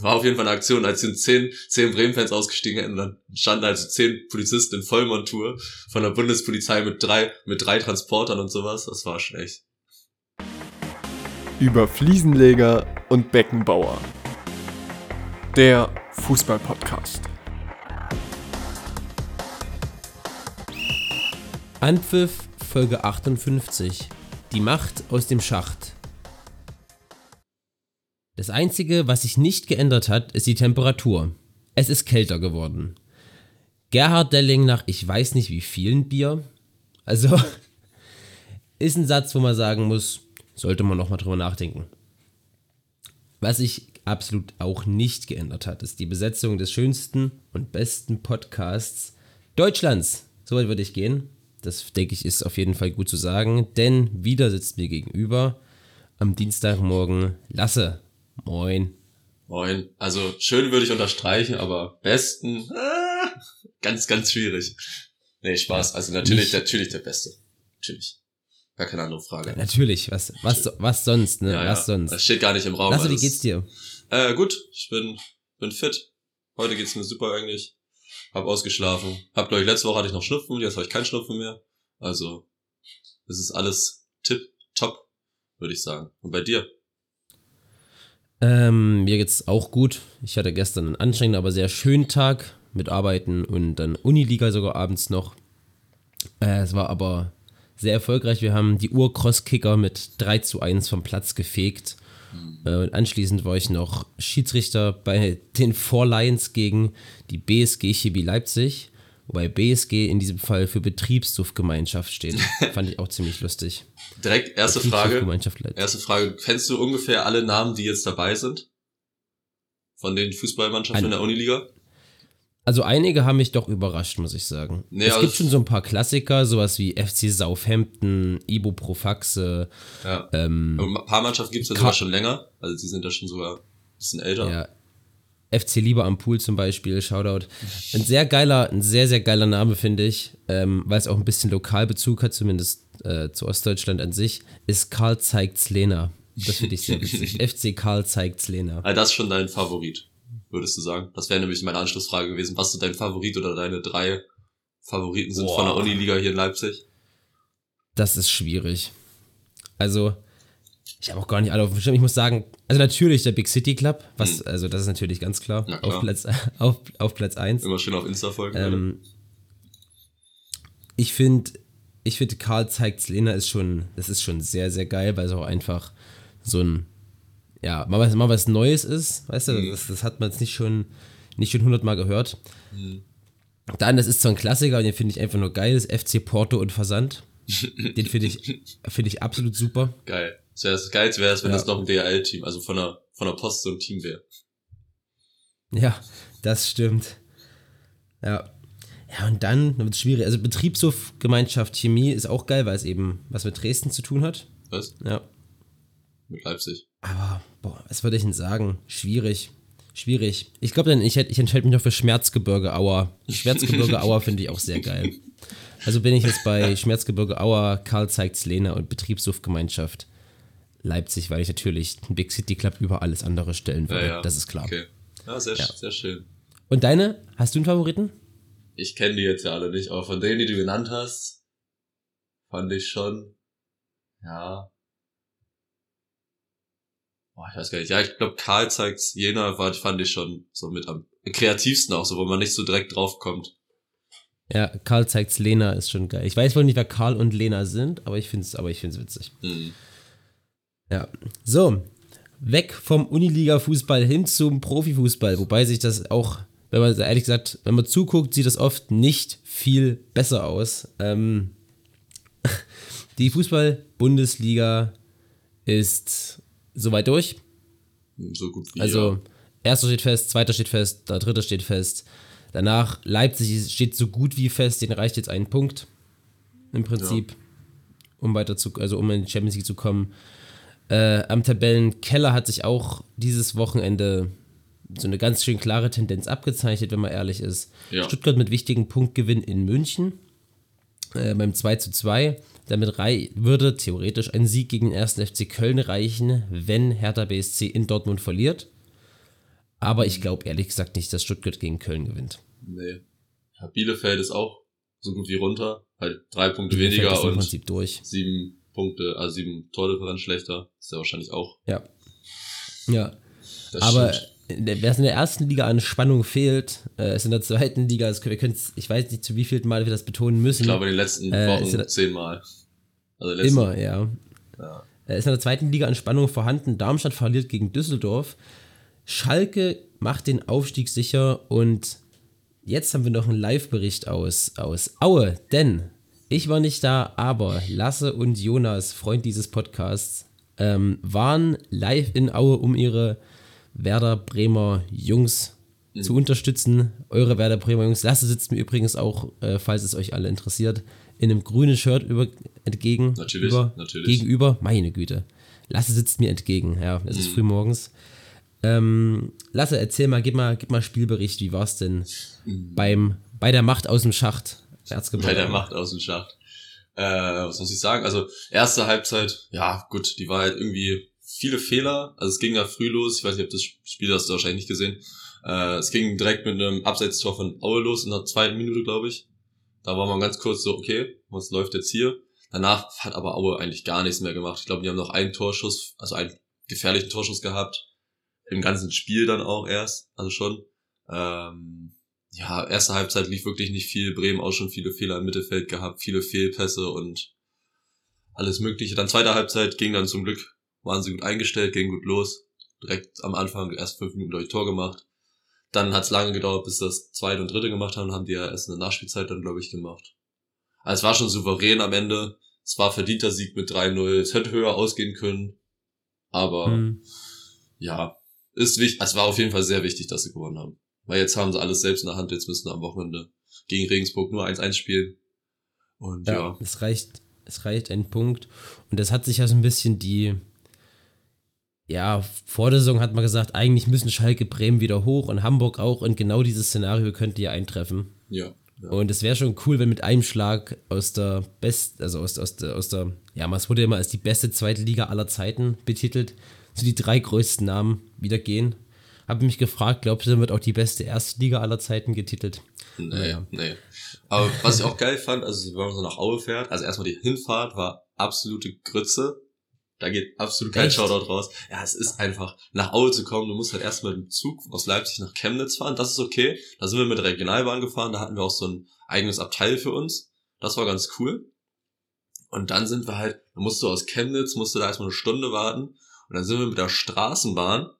War auf jeden Fall eine Aktion, als sind zehn, zehn Bremen-Fans ausgestiegen hätten, dann standen also zehn Polizisten in Vollmontur von der Bundespolizei mit drei, mit drei Transportern und sowas. Das war schon echt. Über Fliesenleger und Beckenbauer. Der Fußball-Podcast. Anpfiff Folge 58. Die Macht aus dem Schacht. Das Einzige, was sich nicht geändert hat, ist die Temperatur. Es ist kälter geworden. Gerhard Delling nach ich weiß nicht wie vielen Bier. Also ist ein Satz, wo man sagen muss, sollte man nochmal drüber nachdenken. Was sich absolut auch nicht geändert hat, ist die Besetzung des schönsten und besten Podcasts Deutschlands. So weit würde ich gehen. Das denke ich ist auf jeden Fall gut zu sagen, denn wieder sitzt mir gegenüber am Dienstagmorgen Lasse. Moin. Moin. Also schön würde ich unterstreichen, aber besten ah, ganz, ganz schwierig. Nee, Spaß. Also natürlich, natürlich der Beste. Natürlich. Gar keine andere Frage. Ja, natürlich. Was, was, was sonst, ne? Ja, was ja. sonst? Das steht gar nicht im Raum. Lasse, wie geht's dir? Äh, gut. Ich bin, bin fit. Heute geht's mir super eigentlich. Hab ausgeschlafen. Hab, glaube ich, letzte Woche hatte ich noch Schnupfen. Jetzt habe ich keinen Schnupfen mehr. Also, es ist alles tipp, top, würde ich sagen. Und bei dir? Ähm, mir geht's auch gut. Ich hatte gestern einen anstrengenden, aber sehr schönen Tag mit Arbeiten und dann Uniliga sogar abends noch. Äh, es war aber sehr erfolgreich. Wir haben die Ur-Cross-Kicker mit 3 zu 1 vom Platz gefegt. Äh, und anschließend war ich noch Schiedsrichter bei den Four Lions gegen die BSG Chemie Leipzig. Wobei BSG in diesem Fall für Betriebssuftgemeinschaft steht. Fand ich auch ziemlich lustig. Direkt erste Frage. Erste Frage. Kennst du ungefähr alle Namen, die jetzt dabei sind? Von den Fußballmannschaften in Ein- der Uniliga? Also einige haben mich doch überrascht, muss ich sagen. Nee, es also- gibt schon so ein paar Klassiker, sowas wie FC Southampton, Ibo Profaxe, Ja. ähm, Ein paar Mannschaften gibt's ja Ka- sogar schon länger. Also die sind ja schon sogar ein bisschen älter. ja, FC Lieber am Pool zum Beispiel, Shoutout. Ein sehr geiler, ein sehr, sehr geiler Name, finde ich, ähm, weil es auch ein bisschen Lokalbezug hat, zumindest äh, zu Ostdeutschland an sich, ist Karl zeigt's Lena. Das finde ich sehr witzig. FC Karl zeigt's Lena. Also das ist schon dein Favorit, würdest du sagen? Das wäre nämlich meine Anschlussfrage gewesen. Was so dein Favorit oder deine drei Favoriten sind von der Boah. Uniliga hier in Leipzig? Das ist schwierig. Also, ich habe auch gar nicht alle auf dem Schirm. Ich muss sagen, also natürlich der Big City Club, was, also das ist natürlich ganz klar, Na klar. Auf, Platz, auf, auf Platz 1. Immer schön auf Insta folgen. Ähm, ich finde, ich finde, Karl zeigt's Lena ist schon, das ist schon sehr, sehr geil, weil es auch einfach so ein, ja, mal was, mal was Neues ist, weißt du, Mhm. das, das hat man jetzt nicht schon, nicht schon hundertmal gehört. Mhm. Dann, das ist so ein Klassiker und den finde ich einfach nur geil, ist FC Porto und Versand. Den finde ich, finde ich absolut super. Geil. Das wäre das Geilste wäre es, wenn Ja. das noch ein DHL-Team, also von der, von der Post so ein Team wäre. Ja, das stimmt. Ja. Ja, und dann wird es schwierig. Also Betriebshof-Gemeinschaft Chemie ist auch geil, weil es eben was mit Dresden zu tun hat. Was? Ja. Mit Leipzig. Aber, boah, was würde ich denn sagen? Schwierig. Schwierig. Ich glaube, dann ich, ich entscheide mich noch für Schmerzgebirge Auer. Schmerzgebirge Auer finde ich auch sehr geil. Also bin ich jetzt bei Schmerzgebirge Auer, Karl zeigt's Lena und Betriebshof-Gemeinschaft Leipzig, weil ich natürlich den Big City Club über alles andere stellen würde. Ja, ja. Das ist klar. Okay. Ja, sehr, Ja. sehr schön. Und deine? Hast du einen Favoriten? Ich kenne die jetzt ja alle nicht, aber von denen, die du genannt hast, fand ich schon, ja. Boah, ich weiß gar nicht. Ja, ich glaube, Karl zeigt's Jena war, fand ich schon so mit am kreativsten auch so, wo man nicht so direkt drauf kommt. Ja, Karl zeigt's Lena ist schon geil. Ich weiß wohl nicht, wer Karl und Lena sind, aber ich finde es aber ich find's witzig. Hm. Ja. So, weg vom Uniliga-Fußball hin zum Profifußball, wobei sich das auch, wenn man ehrlich gesagt, wenn man zuguckt, sieht das oft nicht viel besser aus. Ähm, die Fußball-Bundesliga ist soweit durch. So gut wie Also, ja. erster steht fest, zweiter steht fest, der dritte steht fest. Danach Leipzig steht so gut wie fest, den reicht jetzt ein Punkt im Prinzip, um weiter zu, also um in die Champions League zu kommen. Äh, am Tabellenkeller hat sich auch dieses Wochenende so eine ganz schön klare Tendenz abgezeichnet, wenn man ehrlich ist. Ja. Stuttgart mit wichtigen Punktgewinn in München äh, beim 2 zu 2. Damit würde theoretisch ein Sieg gegen den 1. FC Köln reichen, wenn Hertha BSC in Dortmund verliert. Aber ich glaube ehrlich gesagt nicht, dass Stuttgart gegen Köln gewinnt. Nee. Ja, Bielefeld ist auch so gut wie runter. Halt drei Punkte Bielefeld weniger und durch. sieben Punkte, also sieben Tordifferenz schlechter. Ist ja wahrscheinlich auch. Ja. Ja. Das Aber stimmt. wer es in der ersten Liga an Spannung fehlt, äh, ist in der zweiten Liga, das, wir ich weiß nicht, zu wie viel Mal wir das betonen müssen. ich glaube, in den letzten Äh, Wochen zehnmal. Also letzten, Immer, ja. Ja. Äh, Ist in der zweiten Liga an Spannung vorhanden. Darmstadt verliert gegen Düsseldorf. Schalke macht den Aufstieg sicher und jetzt haben wir noch einen Live-Bericht aus, aus Aue, denn ich war nicht da, aber Lasse und Jonas, Freund dieses Podcasts, ähm, waren live in Aue, um ihre Werder Bremer Jungs zu unterstützen. Eure Werder Bremer Jungs. Lasse sitzt mir übrigens auch, äh, falls es euch alle interessiert, in einem grünen Shirt über, entgegen. Natürlich, über, natürlich. Gegenüber, meine Güte. Lasse sitzt mir entgegen, ja, es Mhm. ist früh morgens. Ähm, Lasse, erzähl mal, gib mal, gib mal Spielbericht, wie war's denn beim, bei der Macht aus dem Schacht? Bei der Macht aus dem Schacht. Äh, was muss ich sagen? Also, erste Halbzeit, ja, gut, die war halt irgendwie viele Fehler. Also, es ging ja früh los. Ich weiß nicht, ob das Spiel hast du wahrscheinlich nicht gesehen. Äh, es ging direkt mit einem Abseitstor von Aue los in der zweiten Minute, glaube ich. Da war man ganz kurz so, okay, was läuft jetzt hier? Danach hat aber Aue eigentlich gar nichts mehr gemacht. Ich glaube, die haben noch einen Torschuss, also einen gefährlichen Torschuss gehabt. Im ganzen Spiel dann auch erst, also schon. Ähm, ja, erste Halbzeit lief wirklich nicht viel. Bremen auch schon viele Fehler im Mittelfeld gehabt, viele Fehlpässe und alles Mögliche. Dann zweite Halbzeit ging dann zum Glück, waren sie gut eingestellt, ging gut los. Direkt am Anfang, erst fünf Minuten durch Tor gemacht. Dann hat es lange gedauert, bis das zweite und dritte gemacht haben, haben die ja erst eine Nachspielzeit dann, glaube ich, gemacht. Also es war schon souverän am Ende. Es war verdienter Sieg mit 3-0. Es hätte höher ausgehen können. Aber Hm. ja, ist wichtig. Es war auf jeden Fall sehr wichtig, dass sie gewonnen haben. Weil jetzt haben sie alles selbst in der Hand. Jetzt müssen sie am Wochenende gegen Regensburg nur 1-1 spielen. Und Ja, ja, es reicht, es reicht ein Punkt. Und das hat sich ja so ein bisschen die, ja, vor der Saison hat man gesagt, eigentlich müssen Schalke Bremen wieder hoch und Hamburg auch. Und genau dieses Szenario könnte ja eintreffen. ja, ja. Und es wäre schon cool, wenn mit einem Schlag aus der Best, also aus, aus, der, aus der, ja, es wurde immer als die beste zweite Liga aller Zeiten betitelt, so die drei größten Namen wieder gehen. Habe mich gefragt, glaubst du, dann wird auch die beste erste Liga aller Zeiten getitelt? Nee, Naja. nee. Aber was ich auch geil fand, also wenn man so nach Aue fährt, also erstmal die Hinfahrt war absolute Grütze. Da geht absolut kein Echt? Shoutout raus. Ja, es ist einfach, nach Aue zu kommen, du musst halt erstmal mit dem Zug aus Leipzig nach Chemnitz fahren, das ist okay. Da sind wir mit der Regionalbahn gefahren, da hatten wir auch so ein eigenes Abteil für uns. Das war ganz cool. Und dann sind wir halt, da musst du aus Chemnitz, musst du da erstmal eine Stunde warten. Und dann sind wir mit der Straßenbahn,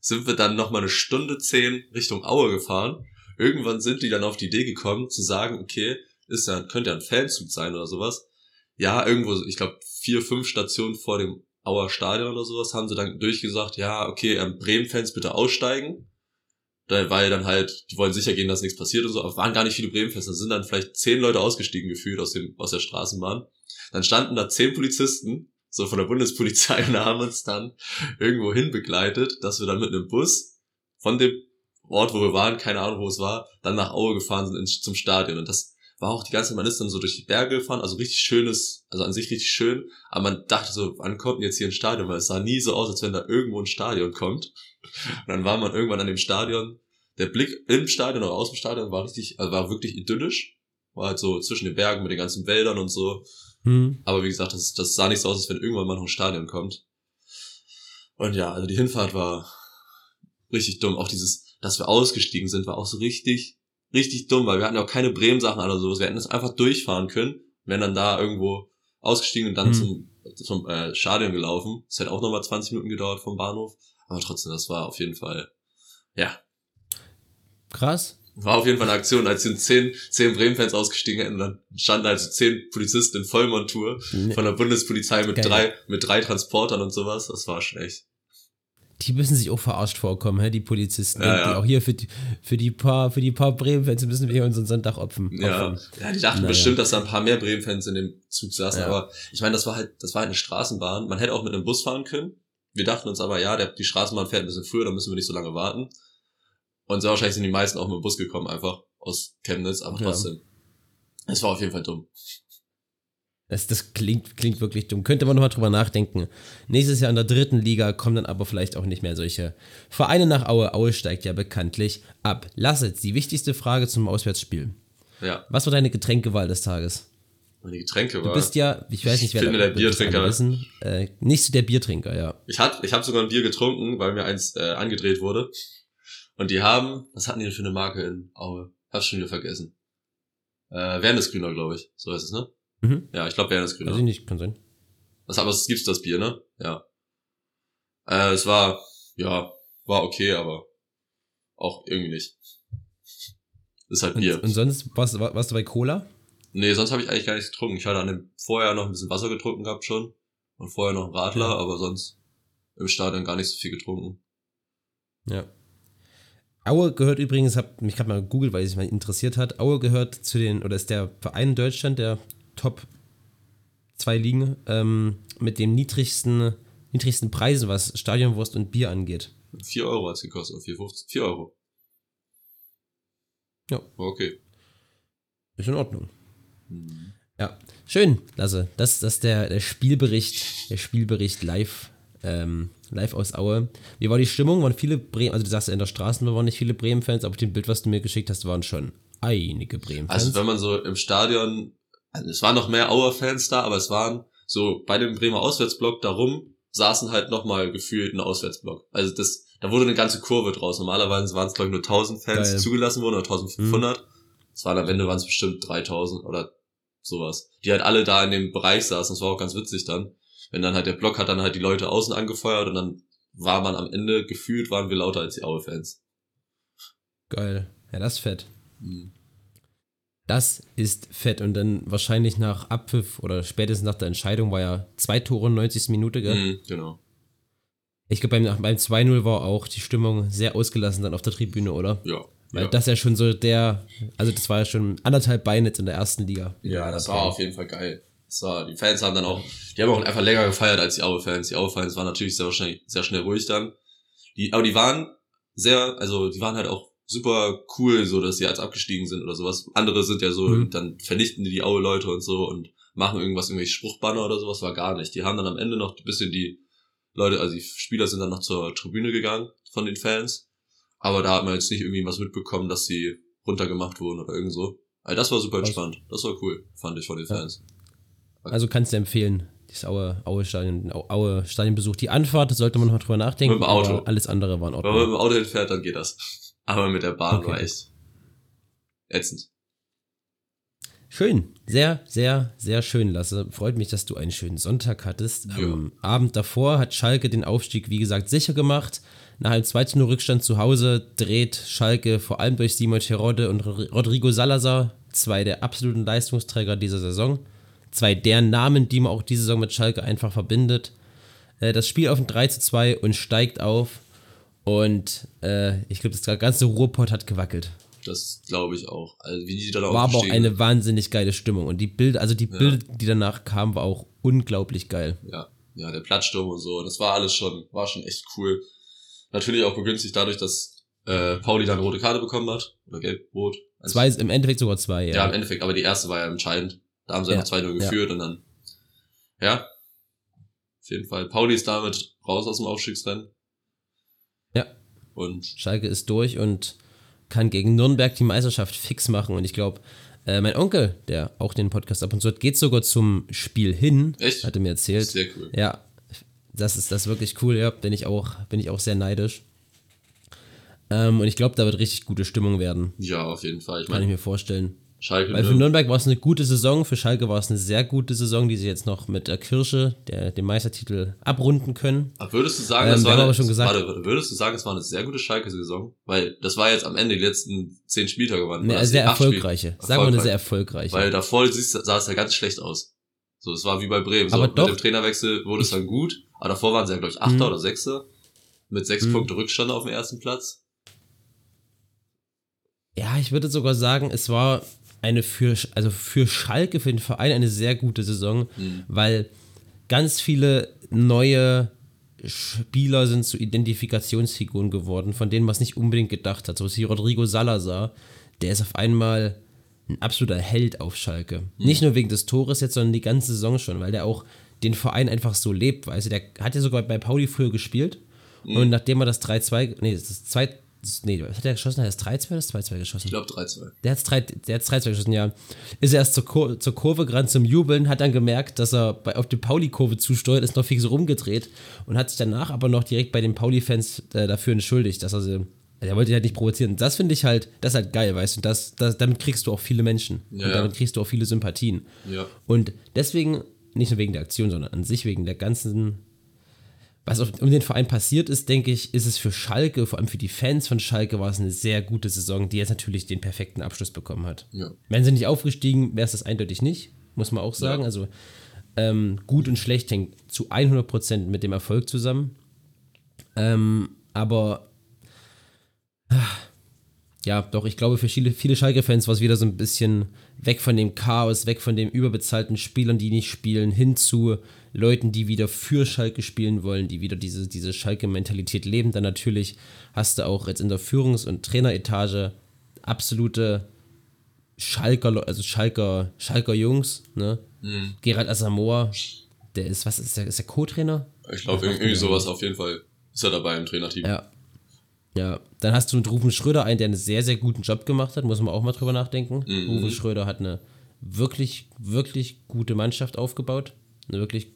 sind wir dann nochmal eine Stunde zehn Richtung Aue gefahren. Irgendwann sind die dann auf die Idee gekommen, zu sagen, okay, ist ja, könnte ja ein Fanzug sein oder sowas. Ja, irgendwo, ich glaube, vier, fünf Stationen vor dem Auer Stadion oder sowas, haben sie dann durchgesagt, ja, okay, ähm, Bremen-Fans bitte aussteigen. Da, weil dann halt, die wollen sicher gehen, dass nichts passiert und so, aber waren gar nicht viele Bremen-Fans, da sind dann vielleicht zehn Leute ausgestiegen gefühlt aus dem, aus der Straßenbahn. Dann standen da zehn Polizisten, so von der Bundespolizei, und haben uns dann irgendwo hin begleitet, dass wir dann mit einem Bus von dem Ort, wo wir waren, keine Ahnung, wo es war, dann nach Aue gefahren sind ins, zum Stadion. Und das war auch die ganze Zeit, man ist dann so durch die Berge gefahren, also richtig schönes, also an sich richtig schön, aber man dachte so, wann kommt denn jetzt hier ein Stadion? Weil es sah nie so aus, als wenn da irgendwo ein Stadion kommt. Und dann war man irgendwann an dem Stadion. Der Blick im Stadion oder aus dem Stadion war richtig, also war wirklich idyllisch. War halt so zwischen den Bergen mit den ganzen Wäldern und so. Hm. Aber wie gesagt, das, das sah nicht so aus, als wenn irgendwann mal noch ein Stadion kommt. Und ja, also die Hinfahrt war richtig dumm. Auch dieses, dass wir ausgestiegen sind, war auch so richtig, richtig dumm, weil wir hatten ja auch keine Bremen-Sachen oder sowas. Wir hätten das einfach durchfahren können, wären dann da irgendwo ausgestiegen und dann Hm. zum, zum äh, Stadion gelaufen. Das hätte auch nochmal 20 Minuten gedauert vom Bahnhof. Aber trotzdem, das war auf jeden Fall, ja, Krass. War auf jeden Fall eine Aktion, als sind zehn, zehn Bremen-Fans ausgestiegen hätten, dann standen also zehn Polizisten in Vollmontur von der Bundespolizei mit Geil. drei, mit drei Transportern und sowas. Das war schon echt. Die müssen sich auch verarscht vorkommen, hä, die Polizisten. Ja, Die ja. auch hier für die, für die paar, für die paar Bremen-Fans müssen wir hier unseren Sonntag opfern. Ja, opfern. ja die dachten Naja. bestimmt, dass da ein paar mehr Bremen-Fans in dem Zug saßen, Ja. aber ich meine, das war halt, das war halt eine Straßenbahn. Man hätte auch mit einem Bus fahren können. Wir dachten uns aber, ja, der, die Straßenbahn fährt ein bisschen früher, da müssen wir nicht so lange warten. Und sehr wahrscheinlich sind die meisten auch mit dem Bus gekommen, einfach aus Chemnitz, aber Ja. trotzdem. Es war auf jeden Fall dumm. Das, das klingt, klingt wirklich dumm. Könnte man nochmal drüber nachdenken. Nächstes Jahr in der dritten Liga kommen dann aber vielleicht auch nicht mehr solche Vereine nach Aue. Aue steigt ja bekanntlich ab. Lass jetzt die wichtigste Frage zum Auswärtsspiel. Ja, Was war deine Getränkewahl des Tages? meine Getränke Du bist ja, ich weiß nicht, wer bin mir der Biertrinker. Wissen, äh, nicht so der Biertrinker, ja. Ich hatte, ich habe sogar ein Bier getrunken, weil mir eins äh, angedreht wurde. Und die haben, was hatten die denn für eine Marke in Aue? Hab's schon wieder vergessen. Äh, Wernesgrüner, glaube ich. So heißt es, ne? Mhm. Ja, ich glaube Wernesgrüner. Weiß ich nicht, kann sein. Was aber es gibt's das Bier, ne? Ja. Äh, es war, ja, war okay, aber auch irgendwie nicht. Ist halt Und, Bier. und sonst warst, war- warst du bei Cola? Nee, sonst habe ich eigentlich gar nichts getrunken. Ich hatte an dem vorher noch ein bisschen Wasser getrunken gehabt schon. Und vorher noch einen Radler, Ja. aber sonst im Stadion gar nicht so viel getrunken. Ja. Aue gehört übrigens, hab mich gerade mal gegoogelt, weil es mich mal interessiert hat. Aue gehört zu den, oder ist der Verein in Deutschland, der Top zwei Ligen, ähm, mit dem niedrigsten, niedrigsten Preisen, was Stadionwurst und Bier angeht. 4 Euro hat's gekostet, oder 4,50. 4 Euro. Ja. Okay. Ist in Ordnung. Mhm. Ja. Schön, Lasse. Das, das ist der, der Spielbericht, der Spielbericht live, ähm, live aus Aue. Wie war die Stimmung? Waren viele Bremen, also du sagst in der Straßenbahn waren nicht viele Bremen-Fans, aber auf dem Bild, was du mir geschickt hast, waren schon einige Bremen-Fans. Also wenn man so im Stadion, also es waren noch mehr Auer-Fans da, aber es waren so bei dem Bremer Auswärtsblock darum, saßen halt nochmal gefühlt ein Auswärtsblock. Also das, da wurde eine ganze Kurve draus. Normalerweise waren es glaube ich nur 1000 Fans, Geil. Mhm. die zugelassen wurden, oder 1500. Es waren am Ende waren es bestimmt 3000 oder sowas. Die halt alle da in dem Bereich saßen. Das war auch ganz witzig dann. Wenn dann halt der Block hat dann halt die Leute außen angefeuert und dann war man am Ende gefühlt, waren wir lauter als die Aue-Fans. Geil. Ja, das ist fett. Mhm. Das ist fett. Und dann wahrscheinlich nach Abpfiff oder spätestens nach der Entscheidung war ja zwei Tore 90. Minute, gell? Mhm, genau. Ich glaube, beim, beim 2-0 war auch die Stimmung sehr ausgelassen dann auf der Tribüne, oder? Ja. Weil ja. das ja schon so der, also das war ja schon anderthalb Beine jetzt in der ersten Liga. Ja, das war auf jeden Fall geil. War, die Fans haben dann auch, die haben auch einfach länger gefeiert als die Aue-Fans. Die Aue-Fans waren natürlich sehr wahrscheinlich sehr schnell ruhig dann. Die, aber die waren sehr, also die waren halt auch super cool, so dass sie als abgestiegen sind oder sowas. Andere sind ja so, Mhm. dann vernichten die die Aue-Leute und so und machen irgendwas, irgendwelche Spruchbanner oder sowas, war gar nicht. Die haben dann am Ende noch ein bisschen die Leute, also die Spieler sind dann noch zur Tribüne gegangen von den Fans. Aber da hat man jetzt nicht irgendwie was mitbekommen, dass sie runtergemacht wurden oder irgend so. Also das war super entspannt. Das war cool, fand ich von den Ja. Also kannst du empfehlen, dieses Aue, Aue Stadion, Au- Aue Stadionbesuch. Die Anfahrt sollte man noch drüber nachdenken. Mit dem Auto. aber Alles andere war in Wenn man mit Ordnung. dem Auto hinfährt, dann geht das. Aber mit der Bahn Okay. war echt ätzend. Schön. Sehr, sehr, sehr schön, Lasse. Freut mich, dass du einen schönen Sonntag hattest. Am Abend davor hat Schalke den Aufstieg, wie gesagt, sicher gemacht. Nach einem 2 0 Rückstand zu Hause dreht Schalke vor allem durch Simon Terodde und Ro- Rodrigo Salazar, zwei der absoluten Leistungsträger dieser Saison. Zwei der Namen, die man auch diese Saison mit Schalke einfach verbindet. Äh, Das Spiel auf ein 3 zu 2 und steigt auf. Und äh, ich glaube, das ganze Ruhrpott hat gewackelt. Das glaube ich auch. Also wie die da War aber auch eine wahnsinnig geile Stimmung. Und die Bilder, also die Bilder, die danach kamen, war auch unglaublich geil. Ja, ja, der Platzsturm und so. Das war alles schon, war schon echt cool. Natürlich auch begünstigt dadurch, dass äh, Pauli dann rote Karte bekommen hat. Oder gelb-rot. Also, Zwei, im Endeffekt sogar zwei, ja. ja. im Endeffekt, aber die erste war ja entscheidend. Da haben sie Ja, einfach 2-0 ja. geführt und dann, ja. Auf jeden Fall. Pauli ist damit raus aus dem Aufstiegsrennen. Ja. Und Schalke ist durch und kann gegen Nürnberg die Meisterschaft fix machen. Und ich glaube, äh, mein Onkel, der auch den Podcast ab und zu hat, geht sogar zum Spiel hin. Echt? Hat er mir erzählt. sehr cool. Ja, das ist das ist wirklich cool, ja. Bin ich auch, bin ich auch sehr neidisch. Ähm, und ich glaube, da wird richtig gute Stimmung werden. Ja, auf jeden Fall. Ich Kann ich mir vorstellen. Schalke, Weil für ne? Nürnberg war es eine gute Saison, für Schalke war es eine sehr gute Saison, die sie jetzt noch mit der Kirsche, der, dem Meistertitel, abrunden können. Aber würdest du sagen, Ähm, das war eine, aber schon gesagt- warte, würdest du sagen, es war eine sehr gute Schalke-Saison? Weil das war jetzt am Ende die letzten zehn Spieltage waren. Oder sehr erfolgreiche. Sagen wir eine sehr erfolgreiche. Weil davor sah es ja ganz schlecht aus. So, es war wie bei Bremen. So, Aber mit doch. dem Trainerwechsel wurde es dann gut. Aber davor waren sie ja, glaube ich, Achter Mhm. oder Sechster. Mit sechs Mhm. Punkte Rückstand auf dem ersten Platz. Ja, ich würde sogar sagen, es war eine für, also für Schalke, für den Verein eine sehr gute Saison, Mhm. weil ganz viele neue Spieler sind zu Identifikationsfiguren geworden, von denen man es nicht unbedingt gedacht hat. So ist wie Rodrigo Salazar, der ist auf einmal ein absoluter Held auf Schalke. Nicht nur wegen des Tores jetzt, sondern die ganze Saison schon, weil der auch den Verein einfach so lebt, weißt du, der hat ja sogar bei Pauli früher gespielt und nachdem er das 3-2, nee, das ist 2, nee, hat er geschossen? Hat er das 3-2 oder das 2-2 geschossen? Ich glaube 3-2. Der hat 3, der hat's 3 geschossen, ja. Ist er erst zur, Kur zur Kurve gerannt zum Jubeln, hat dann gemerkt, dass er bei, auf die Pauli-Kurve zusteuert, ist noch fix rumgedreht und hat sich danach aber noch direkt bei den Pauli-Fans äh, dafür entschuldigt, dass er sie. Er wollte halt nicht provozieren. Das finde ich halt, das ist halt geil, weißt du. Das, das, damit kriegst du auch viele Menschen. Ja, und damit kriegst du auch viele Sympathien. Ja. Und deswegen, nicht nur wegen der Aktion, sondern an sich wegen der ganzen, was um den Verein passiert ist, denke ich, ist es für Schalke, vor allem für die Fans von Schalke, war es eine sehr gute Saison, die jetzt natürlich den perfekten Abschluss bekommen hat. Ja. Wären sie nicht aufgestiegen, wäre es das eindeutig nicht, muss man auch sagen. Ja. Also ähm, gut und schlecht hängt zu 100% mit dem Erfolg zusammen. Ähm, aber ja, doch, ich glaube, für viele, viele Schalke-Fans war es wieder so ein bisschen weg von dem Chaos, weg von den überbezahlten Spielern, die nicht spielen, hin zu Leuten, die wieder für Schalke spielen wollen, die wieder diese, diese Schalke-Mentalität leben. Dann natürlich hast du auch jetzt in der Führungs- und Traineretage absolute Schalker, also Schalker, Schalker Jungs, ne? Gerald Asamoah, der ist, was ist der, ist der Co-Trainer? Ich glaube, irgendwie sowas auf jeden Fall ist er dabei im Trainerteam. Ja. Ja, dann hast du mit Rufen Schröder einen, der einen sehr, sehr guten Job gemacht hat, muss man auch mal drüber nachdenken. Rufen Schröder hat eine wirklich, wirklich gute Mannschaft aufgebaut. Eine wirklich,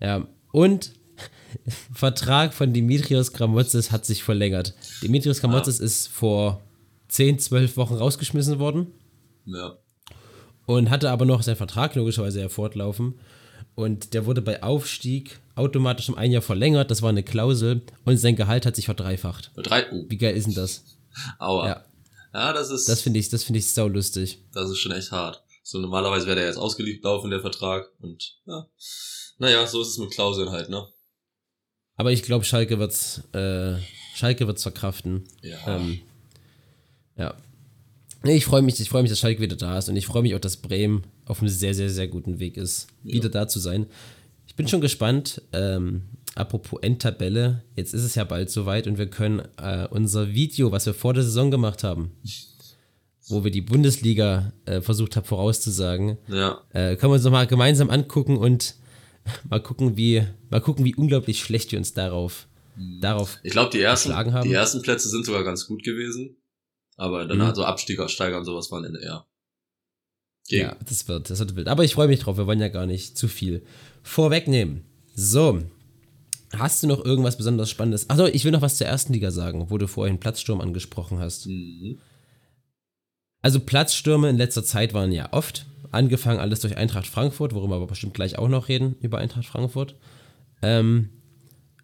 ja. Und Vertrag von Dimitrios Gramotzes hat sich verlängert. Dimitrios Gramotzes ist vor 10, 12 Wochen rausgeschmissen worden Ja. und hatte aber noch seinen Vertrag logischerweise ja fortlaufen. Und der wurde bei Aufstieg automatisch um ein Jahr verlängert. Das war eine Klausel. Und sein Gehalt hat sich verdreifacht. Drei, uh, Wie geil ist denn das? aua. Ja. Ja, das ist, Das finde ich, das finde ich sau lustig. das ist schon echt hart. So normalerweise wäre der jetzt ausgelaufen, der Vertrag. Und ja. Naja, so ist es mit Klauseln halt, ne? Aber ich glaube, Schalke wird's, äh, Schalke wird's verkraften. Ja. Ähm, ja. Nee, ich freue mich, ich freue mich, dass Schalke wieder da ist und ich freue mich auch, dass Bremen auf einem sehr, sehr, sehr guten Weg ist, wieder da zu sein. Ich bin schon gespannt. Ähm, apropos Endtabelle, jetzt ist es ja bald soweit und wir können äh, unser Video, was wir vor der Saison gemacht haben, wo wir die Bundesliga äh, versucht haben vorauszusagen, Ja. äh, können wir uns nochmal gemeinsam angucken und mal gucken, wie, mal gucken, wie unglaublich schlecht wir uns darauf, darauf Ich glaube, die ersten, haben. die ersten Plätze sind sogar ganz gut gewesen. Aber dann Mhm. also Abstieg, Steiger und sowas waren eher. Gegen. Ja, das wird, das wird wild. Aber ich freue mich drauf, wir wollen ja gar nicht zu viel vorwegnehmen. So. Hast du noch irgendwas besonders Spannendes? Achso, ich will noch was zur ersten Liga sagen, wo du vorhin Platzsturm angesprochen hast. Mhm. Also Platzstürme in letzter Zeit waren ja oft. Angefangen alles durch Eintracht Frankfurt, worüber wir bestimmt gleich auch noch reden, über Eintracht Frankfurt. Ähm,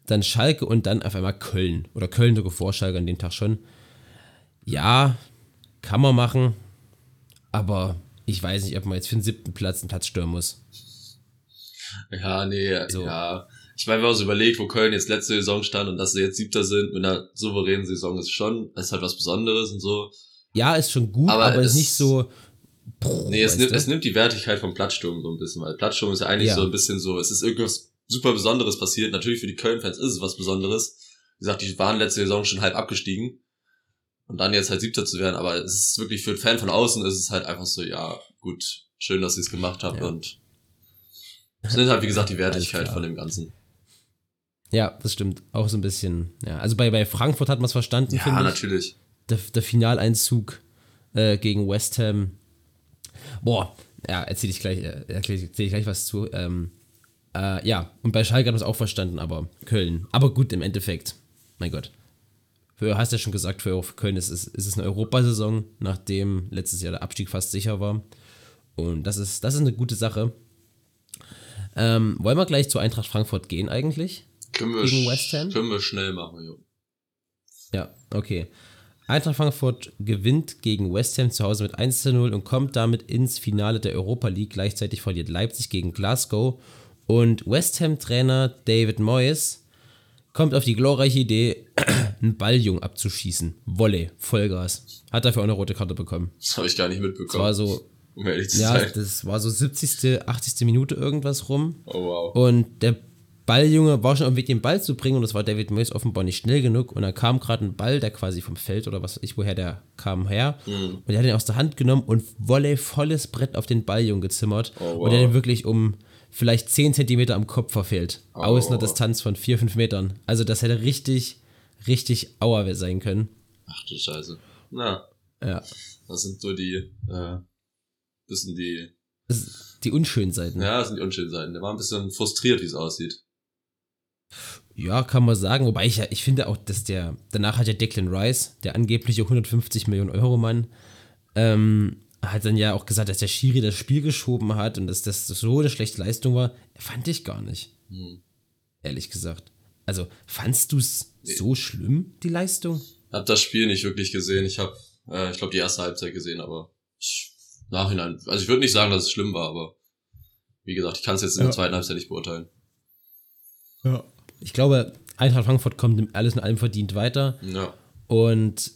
dann Schalke und dann auf einmal Köln. Oder Köln sogar vor Schalke an dem Tag schon. Ja, kann man machen. Aber ich weiß nicht, ob man jetzt für den siebten Platz einen Platz stürmen muss. Ja, nee, So. ja. Ich meine, wenn man so überlegt, wo Köln jetzt letzte Saison stand und dass sie jetzt Siebter sind mit einer souveränen Saison, ist schon, ist halt was Besonderes und so. Ja, ist schon gut, Aber aber, ist nicht so. Nee, es nimmt, es nimmt die Wertigkeit vom Platzsturm so ein bisschen, weil Platzsturm ist ja eigentlich Ja. so ein bisschen so, es ist irgendwas super Besonderes passiert. Natürlich für die Köln-Fans ist es was Besonderes. Wie gesagt, die waren letzte Saison schon halb abgestiegen. Und dann jetzt halt Siebter zu werden, aber es ist wirklich für einen Fan von außen ist es halt einfach so, ja, gut, schön, dass sie es gemacht haben Ja. und es nimmt halt, wie gesagt, die Wertigkeit von dem Ganzen. Ja, das stimmt. Auch so ein bisschen. Ja, also bei, bei Frankfurt hat man es verstanden, Ja, finde ich. natürlich. Der, der Finaleinzug äh, gegen West Ham. Boah, ja, erzähle ich gleich, äh, erzähl ich gleich was zu. Ähm, äh, ja, und bei Schalke hat man es auch verstanden, aber Köln. Aber gut, im Endeffekt. Mein Gott. Für, hast ja schon gesagt, für, Köln ist es, ist es eine Europasaison, nachdem letztes Jahr der Abstieg fast sicher war. Und das ist, das ist eine gute Sache. Ähm, wollen wir gleich zu Eintracht Frankfurt gehen eigentlich? Können wir, Gegen West Ham? können wir schnell machen, jo. Ja, okay. Eintracht Frankfurt gewinnt gegen West Ham zu Hause mit 1 zu 0 und kommt damit ins Finale der Europa League. Gleichzeitig verliert Leipzig gegen Glasgow. Und West Ham-Trainer David Moyes kommt auf die glorreiche Idee, einen Balljung abzuschießen. Volley, Vollgas. Hat dafür auch eine rote Karte bekommen. Das habe ich gar nicht Das mitbekommen, war so, um ehrlich zu ja, sein. das war so 70., 80. Minute irgendwas rum. Oh wow. Und der Balljunge war schon dem Weg, den Ball zu bringen und das war David Moyes offenbar nicht schnell genug und dann kam gerade ein Ball, der quasi vom Feld oder was weiß ich, woher der kam her Mhm. und er hat ihn aus der Hand genommen und Volley volles Brett auf den Balljungen gezimmert Oh, und er wow. hat ihn wirklich um vielleicht 10 Zentimeter am Kopf verfehlt. Oh. Aus einer Distanz von 4, 5 Metern. Also das hätte richtig, richtig Auer sein können. Ach du Scheiße. Na, Ja. das sind so die, äh, bisschen die, die unschönen Seiten. ja, das sind die unschönen Seiten. Der war ein bisschen frustriert, wie es aussieht. Ja, kann man sagen. Wobei ich ja, ich finde auch, dass der, danach hat ja Declan Rice, der angebliche 150 Millionen Euro Mann, ähm, hat dann ja auch gesagt, dass der Schiri das Spiel geschoben hat und dass das so eine schlechte Leistung war. Fand ich gar nicht, Hm. ehrlich gesagt. Also, fandst du es so schlimm, die Leistung? Hab das Spiel nicht wirklich gesehen. Ich habe, äh, ich glaube, die erste Halbzeit gesehen, aber ich, nachhinein, also ich würde nicht sagen, dass es schlimm war, aber wie gesagt, ich kann es jetzt in Ja. der zweiten Halbzeit nicht beurteilen. Ja. Ich glaube, Eintracht Frankfurt kommt alles in allem verdient weiter Ja, und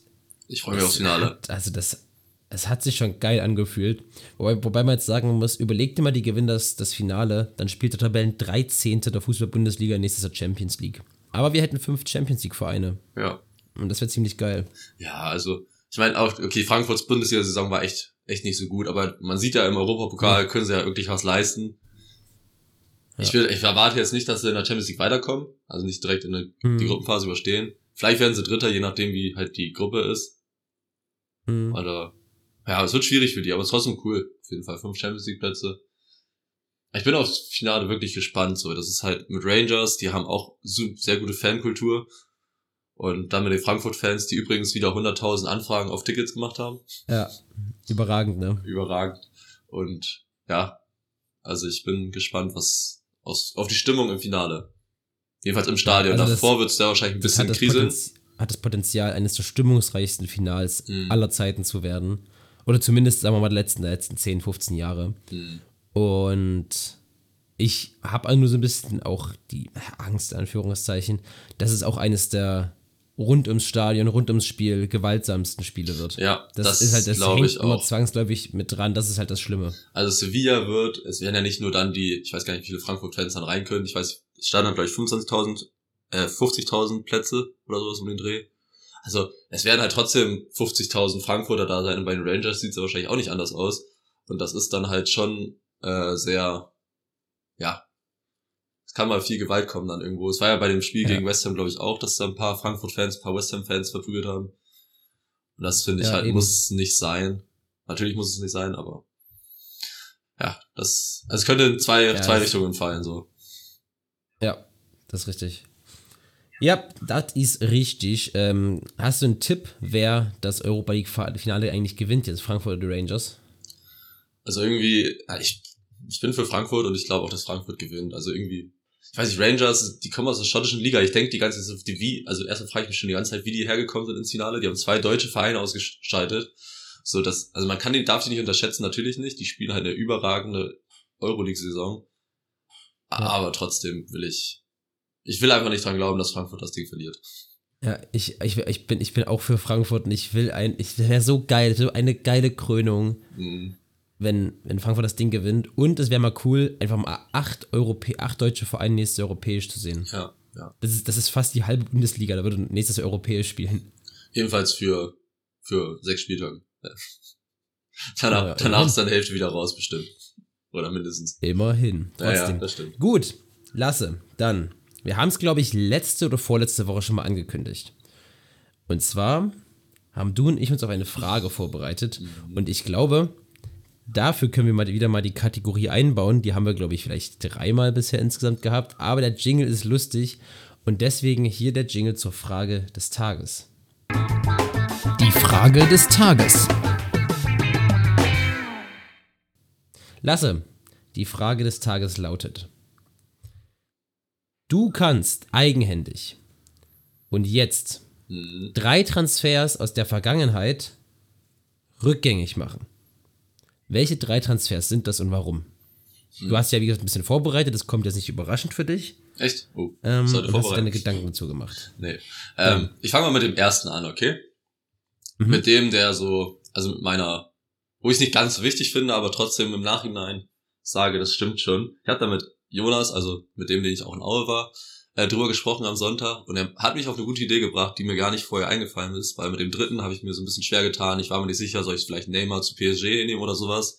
ich freue mich aufs Finale. Hat, also das, es hat sich schon geil angefühlt. Wobei, wobei man jetzt sagen muss, überleg dir mal, die gewinnen das, das Finale, dann spielt der Tabellen 13. der Fußball-Bundesliga, nächstes Jahr Champions League. Aber wir hätten fünf Champions League-Vereine. Ja. Und das wäre ziemlich geil. Ja, also, ich meine auch, okay, Frankfurts Bundesliga-Saison war echt, echt nicht so gut, aber man sieht ja im Europapokal können sie ja wirklich was leisten. Ich will, ich erwarte jetzt nicht, dass sie in der Champions League weiterkommen, also nicht direkt in der, Hm. die Gruppenphase überstehen. Vielleicht werden sie Dritter, je nachdem, wie halt die Gruppe ist. Hm. Oder, ja, es wird schwierig für die, aber es ist trotzdem cool. Auf jeden Fall fünf Champions League Plätze. Ich bin aufs Finale wirklich gespannt, so. Das ist halt mit Rangers, die haben auch sehr gute Fankultur. Und dann mit den Frankfurt-Fans, die übrigens wieder 100.000 Anfragen auf Tickets gemacht haben. Ja, überragend, ne? Überragend. Und, ja. Also ich bin gespannt, was aus, auf die Stimmung im Finale. Jedenfalls im Stadion. Also Davor wird es da wahrscheinlich ein bisschen kriseln. Potenz, hat das Potenzial, eines der stimmungsreichsten Finals Mhm. aller Zeiten zu werden. Oder zumindest, sagen wir mal, der letzten, der letzten 10, 15 Jahre. Hm. Und ich habe nur so ein bisschen auch die Angst, Anführungszeichen, dass es auch eines der rund ums Stadion, rund ums Spiel gewaltsamsten Spiele wird. Ja, Das, das, ist halt, das hängt ich immer auch. zwangsläufig mit dran, das ist halt das Schlimme. Also Sevilla wird, es werden ja nicht nur dann die, ich weiß gar nicht, wie viele Frankfurt-Fans dann rein können. Ich weiß, es standen dann gleich 25.000, äh, 50.000 Plätze oder sowas um den Dreh. Also es werden halt trotzdem 50.000 Frankfurter da sein und bei den Rangers sieht es ja wahrscheinlich auch nicht anders aus. Und das ist dann halt schon äh, sehr, ja, kann mal viel Gewalt kommen dann irgendwo. Es war ja bei dem Spiel Ja. gegen West Ham, glaube ich, auch, dass da ein paar Frankfurt-Fans, ein paar West Ham-Fans verprügelt haben. Und das finde ich Ja, halt, eben. muss nicht sein. Natürlich muss es nicht sein, aber ja, das, also es könnte in zwei, Ja, zwei Richtungen fallen, so. Ja, das ist richtig. Ja, das ist richtig. Ähm, hast du einen Tipp, wer das Europa League Finale eigentlich gewinnt jetzt, Frankfurt oder die Rangers? Also irgendwie, ich, ich bin für Frankfurt und ich glaube auch, dass Frankfurt gewinnt. Also irgendwie, ich weiß nicht, Rangers, die kommen aus der schottischen Liga. Ich denke die ganze Zeit, auf die, wie, also erstmal frage ich mich schon die ganze Zeit, wie die hergekommen sind ins Finale. Die haben zwei deutsche Vereine ausgeschaltet. So, das, also man kann die, darf die nicht unterschätzen, natürlich nicht. Die spielen halt eine überragende Euroleague-Saison. Aber trotzdem will ich, ich will einfach nicht dran glauben, dass Frankfurt das Ding verliert. Ja, ich, ich, ich, bin, ich bin auch für Frankfurt und ich will ein, ich wäre so geil, so eine geile Krönung, Mhm. Wenn, wenn Frankfurt das Ding gewinnt. Und es wäre mal cool, einfach mal acht, Europä acht deutsche Vereine nächstes europäisch zu sehen. Ja, ja. Das ist, das ist fast die halbe Bundesliga, da würde nächstes europäisch spielen. Jedenfalls für, für sechs Spieltage. Ja. Danach, Ja, danach ist dann die Hälfte wieder raus, bestimmt. Oder mindestens. Immerhin. Ja, ja, Trotzdem. das stimmt. Gut, Lasse, dann. Wir haben es, glaube ich, letzte oder vorletzte Woche schon mal angekündigt. Und zwar haben du und ich uns auf eine Frage vorbereitet. Und ich glaube, dafür können wir mal wieder mal die Kategorie einbauen. Die haben wir, glaube ich, vielleicht dreimal bisher insgesamt gehabt. Aber der Jingle ist lustig. Und deswegen hier der Jingle zur Frage des Tages. Die Frage des Tages. Lasse, die Frage des Tages lautet: Du kannst eigenhändig und jetzt Mhm. drei Transfers aus der Vergangenheit rückgängig machen. Welche drei Transfers sind das und warum? Du hast ja, wie gesagt, ein bisschen vorbereitet, das kommt jetzt nicht überraschend für dich. Echt? Oh, Ähm, hast vorbereiten. deine Gedanken dazu gemacht. Nee. Ähm, Ich fange mal mit dem ersten an, okay? Mhm. Mit dem, der so, also mit meiner, wo ich es nicht ganz so wichtig finde, aber trotzdem im Nachhinein sage, das stimmt schon. Ich habe da mit Jonas, also mit dem, den ich auch in Aue war, äh, drüber gesprochen am Sonntag und er hat mich auf eine gute Idee gebracht, die mir gar nicht vorher eingefallen ist, weil mit dem dritten habe ich mir so ein bisschen schwer getan. Ich war mir nicht sicher, soll ich vielleicht Neymar zu PSG nehmen oder sowas.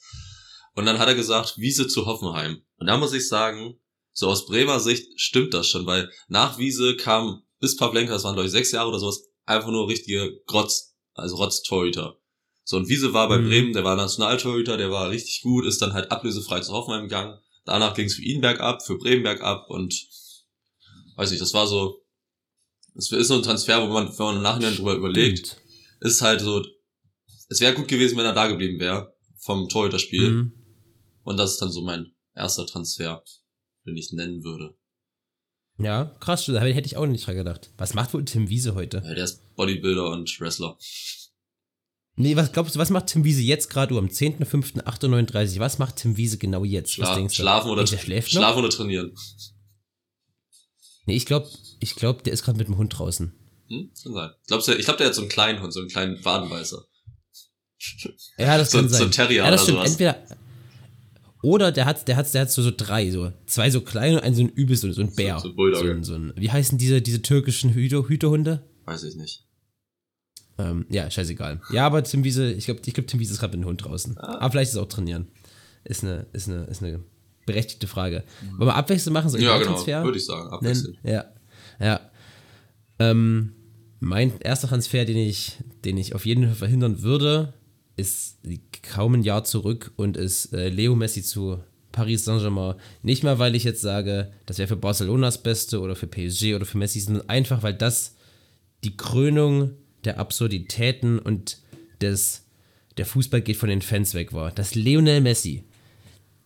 Und dann hat er gesagt, Wiese zu Hoffenheim. Und da muss ich sagen, so aus Bremer Sicht stimmt das schon, weil nach Wiese kam bis Pavlenka, das waren glaube ich sechs Jahre oder sowas, einfach nur richtige Grotz, also Rotz-Torhüter. So, und Wiese war bei Mhm. Bremen, der war Nationaltorhüter, der war richtig gut, ist dann halt ablösefrei zu Hoffenheim gegangen. Danach ging es für ihn bergab, für Bremen bergab und weiß nicht, das war so, das ist so ein Transfer, wo man, wenn man im Nachhinein drüber überlegt, ist halt so, es wäre gut gewesen, wenn er da geblieben wäre vom Torhüterspiel. Mhm. Und das ist dann so mein erster Transfer, den ich nennen würde. Ja, krass, da hätte ich auch nicht dran gedacht. Was macht wohl Tim Wiese heute? Ja, der ist Bodybuilder und Wrestler. Nee, was glaubst du, was macht Tim Wiese jetzt gerade um 10.05.38 Was macht Tim Wiese genau jetzt? was Schla denkst du? schlafen oder der schläft noch? schlafen oder trainieren. Nee, ich glaube, ich glaub, der ist gerade mit dem Hund draußen. Hm? Kann sein. Glaubst du, ich glaube, der hat so einen kleinen Hund, so einen kleinen Wadenbeißer. Ja, das So- kann so sein. ein Terrier ja, das oder stimmt. sowas. Entweder oder der hat, der hat, der hat so, so drei, so zwei so kleine und einen so ein übelst, so, so ein Bär. so ein Bulldogge. So ein, so ein, wie heißen diese, diese türkischen Hüte, Hütehunde? Weiß ich nicht. Ähm, ja, scheißegal. Ja, aber Tim Wiese, ich glaube, ich glaub, Tim Wiese ist gerade mit dem Hund draußen. Ah. Aber vielleicht ist es auch trainieren. Ist eine, ist eine, ist eine berechtigte Frage. Wollen wir abwechselnd machen? Ich Ja, genau. Transfer Würde ich sagen. Abwechselnd. Ja. Ja. Ähm, mein erster Transfer, den ich, den ich auf jeden Fall verhindern würde, ist kaum ein Jahr zurück und ist äh, Leo Messi zu Paris Saint-Germain. Nicht mal, weil ich jetzt sage, das wäre für Barcelonas Beste oder für PSG oder für Messi, sondern einfach, weil das die Krönung der Absurditäten und des, der Fußball geht von den Fans weg war. Dass Lionel Messi,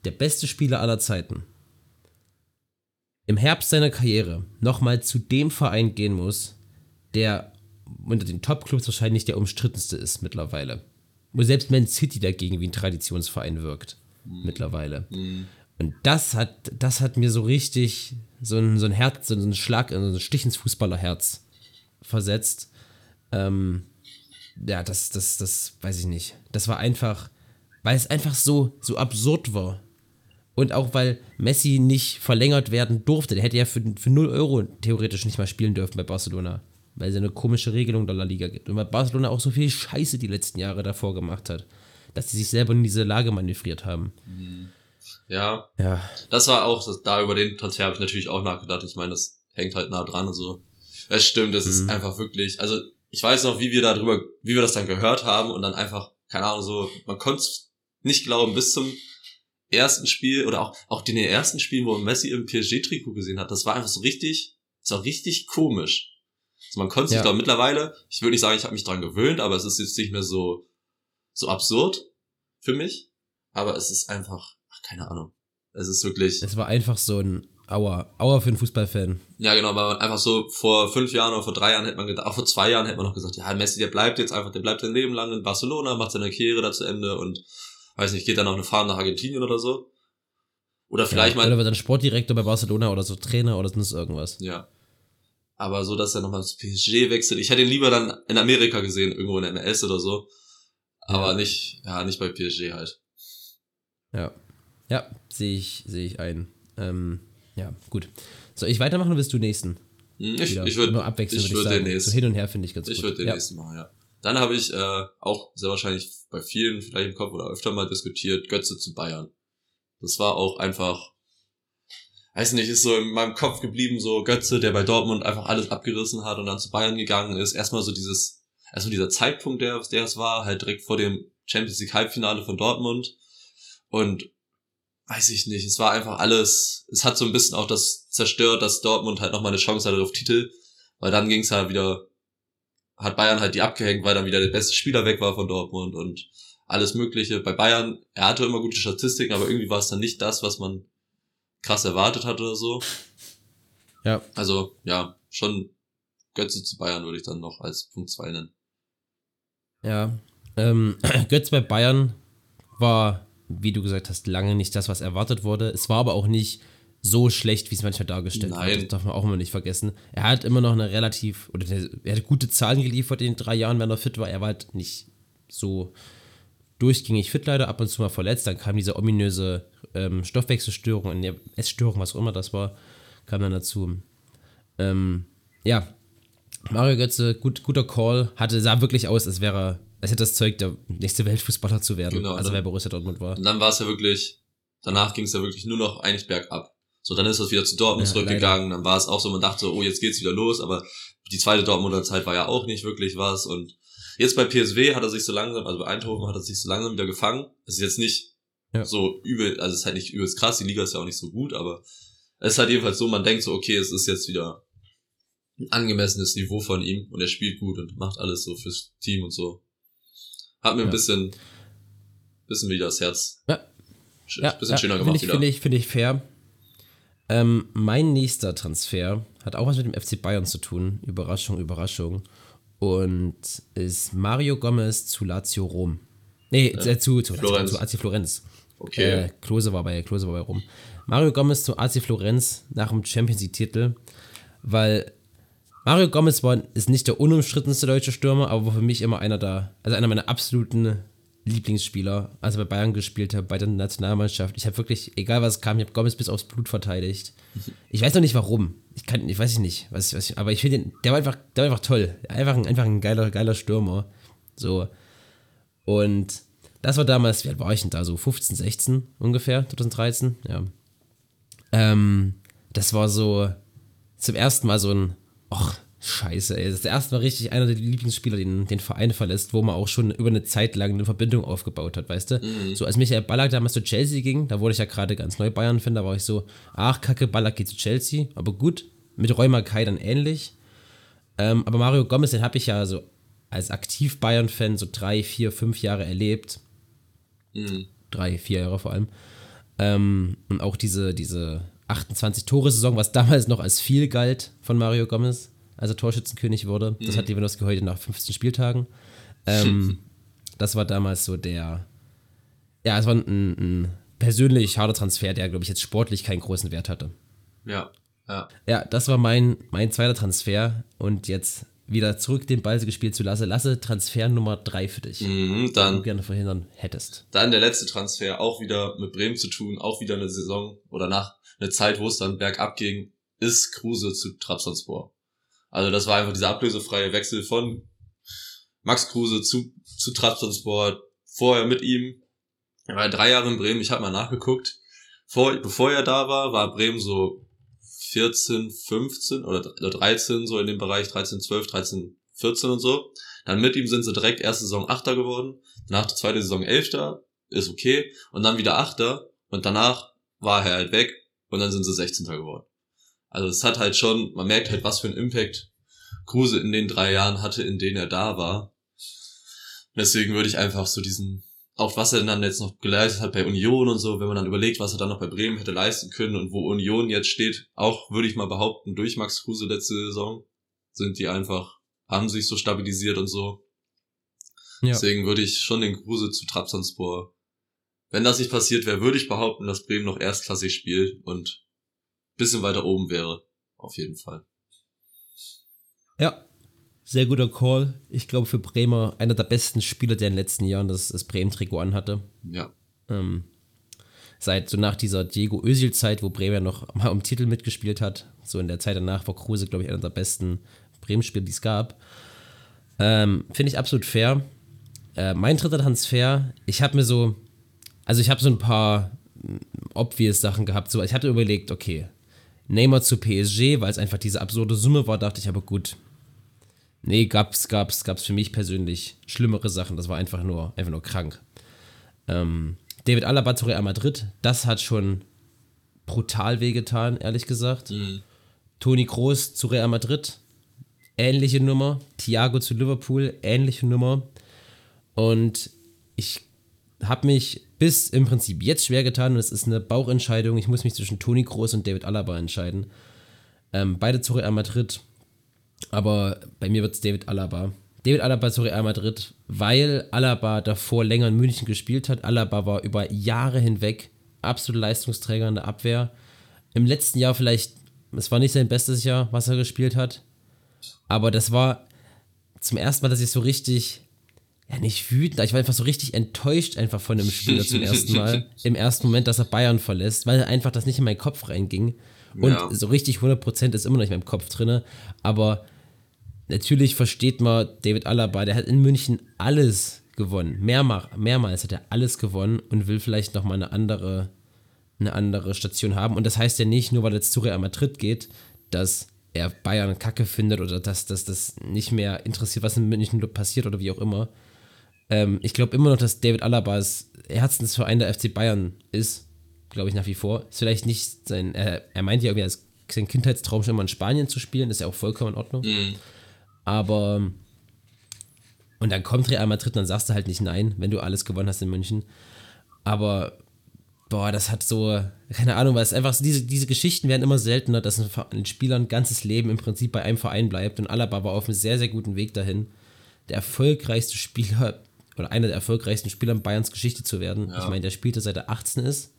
der beste Spieler aller Zeiten, im Herbst seiner Karriere nochmal zu dem Verein gehen muss, der unter den Top-Clubs wahrscheinlich der umstrittenste ist mittlerweile. Wo selbst Man City dagegen wie ein Traditionsverein wirkt. Mittlerweile. Und das hat, das hat mir so richtig so ein, so ein Herz, so einen Schlag, so einen Stich ins Fußballerherz versetzt. Ähm, ja, das, das, das weiß ich nicht. Das war einfach, weil es einfach so, so absurd war. Und auch weil Messi nicht verlängert werden durfte. Der hätte ja für, für 0 Euro theoretisch nicht mal spielen dürfen bei Barcelona. Weil es eine komische Regelung der La Liga gibt. Und weil Barcelona auch so viel Scheiße die letzten Jahre davor gemacht hat. Dass sie sich selber in diese Lage manövriert haben. Ja, Ja. das war auch, das, da über den Transfer habe ich natürlich auch nachgedacht. Ich meine, das hängt halt nah dran und so. Es stimmt, es Mhm. ist einfach wirklich, also ich weiß noch, wie wir da drüber, wie wir das dann gehört haben und dann einfach, keine Ahnung, so, man konnte es nicht glauben, bis zum ersten Spiel oder auch, auch den ersten Spielen, wo man Messi im PSG-Trikot gesehen hat, das war einfach so richtig, das war richtig komisch. Also man konnte sich Ja. da mittlerweile, ich würde nicht sagen, ich habe mich dran gewöhnt, aber es ist jetzt nicht mehr so, so absurd für mich. Aber es ist einfach, ach, keine Ahnung. Es ist wirklich, Es war einfach so ein Aua. Aua für einen Fußballfan. ja genau, weil man einfach so vor fünf Jahren oder vor drei Jahren hätte man gedacht, auch vor zwei Jahren hätte man noch gesagt, ja, Messi, der bleibt jetzt einfach, der bleibt sein Leben lang in Barcelona, macht seine Karriere da zu Ende und weiß nicht, geht dann auf eine Fahrt nach Argentinien oder so. Oder vielleicht ja, mal, Oder wird dann Sportdirektor bei Barcelona oder so Trainer oder sonst irgendwas. Ja. Aber so, dass er nochmal zu PSG wechselt. Ich hätte ihn lieber dann in Amerika gesehen, irgendwo in der MLS oder so. Aber Ja. nicht, ja, nicht bei PSG halt. Ja. Ja, sehe ich, sehe ich ein. Ähm, ja, gut. Soll ich weitermachen oder willst du nächsten? Hm, Ich, Wieder? ich würde abwechseln, ich würde ich würd sagen. den nächsten. So hin und her finde ich ganz Ich gut. würde den ja. nächsten machen, ja. Dann habe ich äh, auch sehr wahrscheinlich bei vielen vielleicht im Kopf oder öfter mal diskutiert, Götze zu Bayern. Das war auch einfach, weiß nicht, ist so in meinem Kopf geblieben, so Götze, der bei Dortmund einfach alles abgerissen hat und dann zu Bayern gegangen ist. Erstmal so dieses, erstmal dieser Zeitpunkt, der, der es war, halt direkt vor dem Champions League Halbfinale von Dortmund. Und weiß ich nicht, es war einfach alles, es hat so ein bisschen auch das zerstört, dass Dortmund halt nochmal eine Chance hatte auf Titel, weil dann ging es halt wieder hat Bayern halt die abgehängt, weil dann wieder der beste Spieler weg war von Dortmund und alles Mögliche. Bei Bayern, er hatte immer gute Statistiken, aber irgendwie war es dann nicht das, was man krass erwartet hat oder so. Ja. Also, ja, schon Götze zu Bayern würde ich dann noch als Punkt 2 nennen. Ja. Ähm, Götz bei Bayern war, wie du gesagt hast, lange nicht das, was erwartet wurde. Es war aber auch nicht so schlecht, wie es manchmal dargestellt wird. Nein. Das darf man auch immer nicht vergessen. Er hat immer noch eine relativ, oder der, er hat gute Zahlen geliefert in den drei Jahren, wenn er fit war. Er war halt nicht so durchgängig fit leider, ab und zu mal verletzt. Dann kam diese ominöse ähm, Stoffwechselstörung, eine Essstörung, was auch immer das war, kam dann dazu. Ähm, ja, Mario Götze, gut, guter Call, hatte, sah wirklich aus, als wäre, als hätte das Zeug, der nächste Weltfußballer zu werden. Genau, also ne? wer Borussia Dortmund war. Und dann war es ja wirklich, danach ging es ja wirklich nur noch eigentlich bergab. So, dann ist es wieder zu Dortmund Ja, zurückgegangen, dann war es auch so, man dachte so, oh, jetzt geht's wieder los, aber die zweite Dortmunder Zeit war ja auch nicht wirklich was und jetzt bei PSW hat er sich so langsam, also bei Eindhoven hat er sich so langsam wieder gefangen. Es ist jetzt nicht Ja. so übel, also es ist halt nicht übelst krass, die Liga ist ja auch nicht so gut, aber es ist halt jedenfalls so, man denkt so, okay, es ist jetzt wieder ein angemessenes Niveau von ihm und er spielt gut und macht alles so fürs Team und so. Hat mir ein Ja. bisschen, bisschen wieder das Herz Ja. sch- Ja, bisschen schöner finde gemacht ich, wieder. finde ich, finde ich fair. Ähm, mein nächster Transfer hat auch was mit dem FC Bayern zu tun. Überraschung, Überraschung. Und ist Mario Gomez zu Lazio Rom. Nee, äh, zu, zu, Florenz. zu AC Florenz. Okay. Äh, Klose war bei Klose war bei Rom. Mario Gomez zu AC Florenz nach dem Champions League Titel, weil Mario Gomez war, ist nicht der unumstrittenste deutsche Stürmer, aber war für mich immer einer der, also einer meiner absoluten Lieblingsspieler, als er bei Bayern gespielt hat, bei der Nationalmannschaft. Ich habe wirklich, egal was kam, ich habe Gomez bis aufs Blut verteidigt. Ich weiß noch nicht warum. Ich kann, ich weiß nicht, was, was, aber ich finde, den- der war einfach, der war einfach toll. Einfach ein, einfach ein geiler, geiler Stürmer. So. Und das war damals, wie alt war ich denn da? So 15, 16 ungefähr, 2013, ja. Ähm, das war so zum ersten Mal so ein, ach, scheiße, ey. Das ist das erste Mal richtig einer der Lieblingsspieler, den den Verein verlässt, wo man auch schon über eine Zeit lang eine Verbindung aufgebaut hat, weißt du? So als Michael Ballack damals zu Chelsea ging, da wurde ich ja gerade ganz neu Bayern-Fan, da war ich so, ach, kacke, Ballack geht zu Chelsea, aber gut, mit Räumer Kai dann ähnlich. Ähm, aber Mario Gomez, den habe ich ja so als aktiv Bayern-Fan so drei, vier, fünf Jahre erlebt. Mhm. Drei, vier Jahre vor allem. Ähm, und auch diese, diese 28-Tore-Saison, was damals noch als viel galt von Mario Gomez, als er Torschützenkönig wurde. Das hat Lewandowski heute nach 15 Spieltagen. Ähm, das war damals so der, ja, es war ein, ein persönlich harter Transfer, der, glaube ich, jetzt sportlich keinen großen Wert hatte. Ja, ja. Ja, das war mein, mein zweiter Transfer und jetzt wieder zurück den Ball gespielt zu Lasse. Lasse, Transfer Nummer drei für dich, Mhm, du dann, gerne verhindern hättest. dann der letzte Transfer, auch wieder mit Bremen zu tun, auch wieder eine Saison oder nach einer Zeit, wo es dann bergab ging, ist Kruse zu Trabzonspor. Also das war einfach dieser ablösefreie Wechsel von Max Kruse zu, zu Trabzonspor, vorher mit ihm. Er war drei Jahre in Bremen, ich habe mal nachgeguckt. Vor, bevor er da war, war Bremen so 14, 15 oder 13, so in dem Bereich 13, 12, 13, 14 und so. Dann mit ihm sind sie direkt erste Saison Achter geworden, danach die zweite Saison Elfter, ist okay, und dann wieder Achter und danach war er halt weg und dann sind sie 16. geworden. Also es hat halt schon, man merkt halt, was für einen Impact Kruse in den drei Jahren hatte, in denen er da war. Deswegen würde ich einfach so diesen, auch was er dann jetzt noch geleistet hat bei Union und so, wenn man dann überlegt, was er dann noch bei Bremen hätte leisten können und wo Union jetzt steht, auch würde ich mal behaupten, durch Max Kruse letzte Saison sind die einfach, haben sich so stabilisiert und so. Ja. Deswegen würde ich schon den Kruse zu Trabzonspor. Wenn das nicht passiert wäre, würde ich behaupten, dass Bremen noch erstklassig spielt und bisschen weiter oben wäre. Auf jeden Fall. Ja, sehr guter Call. Ich glaube für Bremer einer der besten Spieler, der in den letzten Jahren das, das Bremen-Trikot anhatte. Ja. Ähm, seit so nach dieser Diego Özil-Zeit, wo Bremen ja noch mal um Titel mitgespielt hat, so in der Zeit danach war Kruse, glaube ich, einer der besten Bremen-Spieler, die es gab. Ähm, Finde ich absolut fair. Äh, mein dritter Transfer, ich habe mir so, also ich habe so ein paar mm, obvious Sachen gehabt. So, ich hatte überlegt, okay, Neymar zu PSG, weil es einfach diese absurde Summe war, dachte ich aber gut. Nee, gab's, gab's, gab's für mich persönlich schlimmere Sachen. Das war einfach nur, einfach nur krank. Ähm, David Alaba zu Real Madrid, das hat schon brutal wehgetan, ehrlich gesagt. Mhm. Toni Kroos zu Real Madrid, ähnliche Nummer. Thiago zu Liverpool, ähnliche Nummer. Und ich habe mich bis im Prinzip jetzt schwer getan und es ist eine Bauchentscheidung. Ich muss mich zwischen Toni Kroos und David Alaba entscheiden. Ähm, beide zu Real Madrid, aber bei mir wird es David Alaba. David Alaba zu Real Madrid, weil Alaba davor länger in München gespielt hat. Alaba war über Jahre hinweg absoluter Leistungsträger in der Abwehr. Im letzten Jahr vielleicht, es war nicht sein bestes Jahr, was er gespielt hat, aber das war zum ersten Mal, dass ich so richtig ja nicht wütend, ich war einfach so richtig enttäuscht einfach von dem Spieler zum ersten Mal. Im ersten Moment, dass er Bayern verlässt, weil einfach das nicht in meinen Kopf reinging. Und Ja. so richtig 100% ist immer noch in meinem Kopf drinne. Aber natürlich versteht man David Alaba, der hat in München alles gewonnen. Mehrmach, mehrmals hat er alles gewonnen und will vielleicht nochmal eine andere, eine andere Station haben. Und das heißt ja nicht, nur weil er jetzt zu Real Madrid geht, dass er Bayern kacke findet oder dass das nicht mehr interessiert, was in München passiert oder wie auch immer. Ähm, ich glaube immer noch, dass David Alabas Herzensverein der FC Bayern ist. Glaube ich nach wie vor. Ist vielleicht nicht sein. Er, er meint ja irgendwie, als sein Kindheitstraum schon mal in Spanien zu spielen. Ist ja auch vollkommen in Ordnung. Aber. Und dann kommt Real Madrid, dann sagst du halt nicht nein, wenn du alles gewonnen hast in München. Aber. Boah, das hat so, keine Ahnung, weil es einfach, so- diese, diese Geschichten werden immer seltener, dass ein, ein Spieler ein ganzes Leben im Prinzip bei einem Verein bleibt und Alaba war auf einem sehr, sehr guten Weg dahin der erfolgreichste Spieler oder einer der erfolgreichsten Spieler in Bayerns Geschichte zu werden. Ich meine, der spielte seit er 18 ist,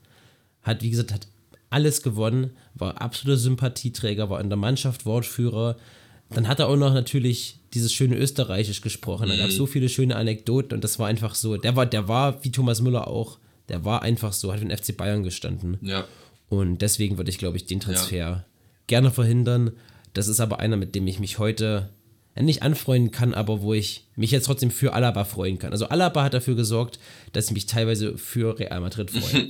hat, wie gesagt, hat alles gewonnen, war absoluter Sympathieträger, war in der Mannschaft Wortführer. Dann hat er auch noch natürlich dieses schöne Österreichisch gesprochen. Da gab es so viele schöne Anekdoten und das war einfach so. Der war, der war, wie Thomas Müller auch, der war einfach so, hat für den FC Bayern gestanden. Ja. Und deswegen würde ich, glaube ich, den Transfer gerne verhindern. Das ist aber einer, mit dem ich mich heute ja, nicht anfreunden kann, aber wo ich mich jetzt trotzdem für Alaba freuen kann. Also Alaba hat dafür gesorgt, dass ich mich teilweise für Real Madrid freue.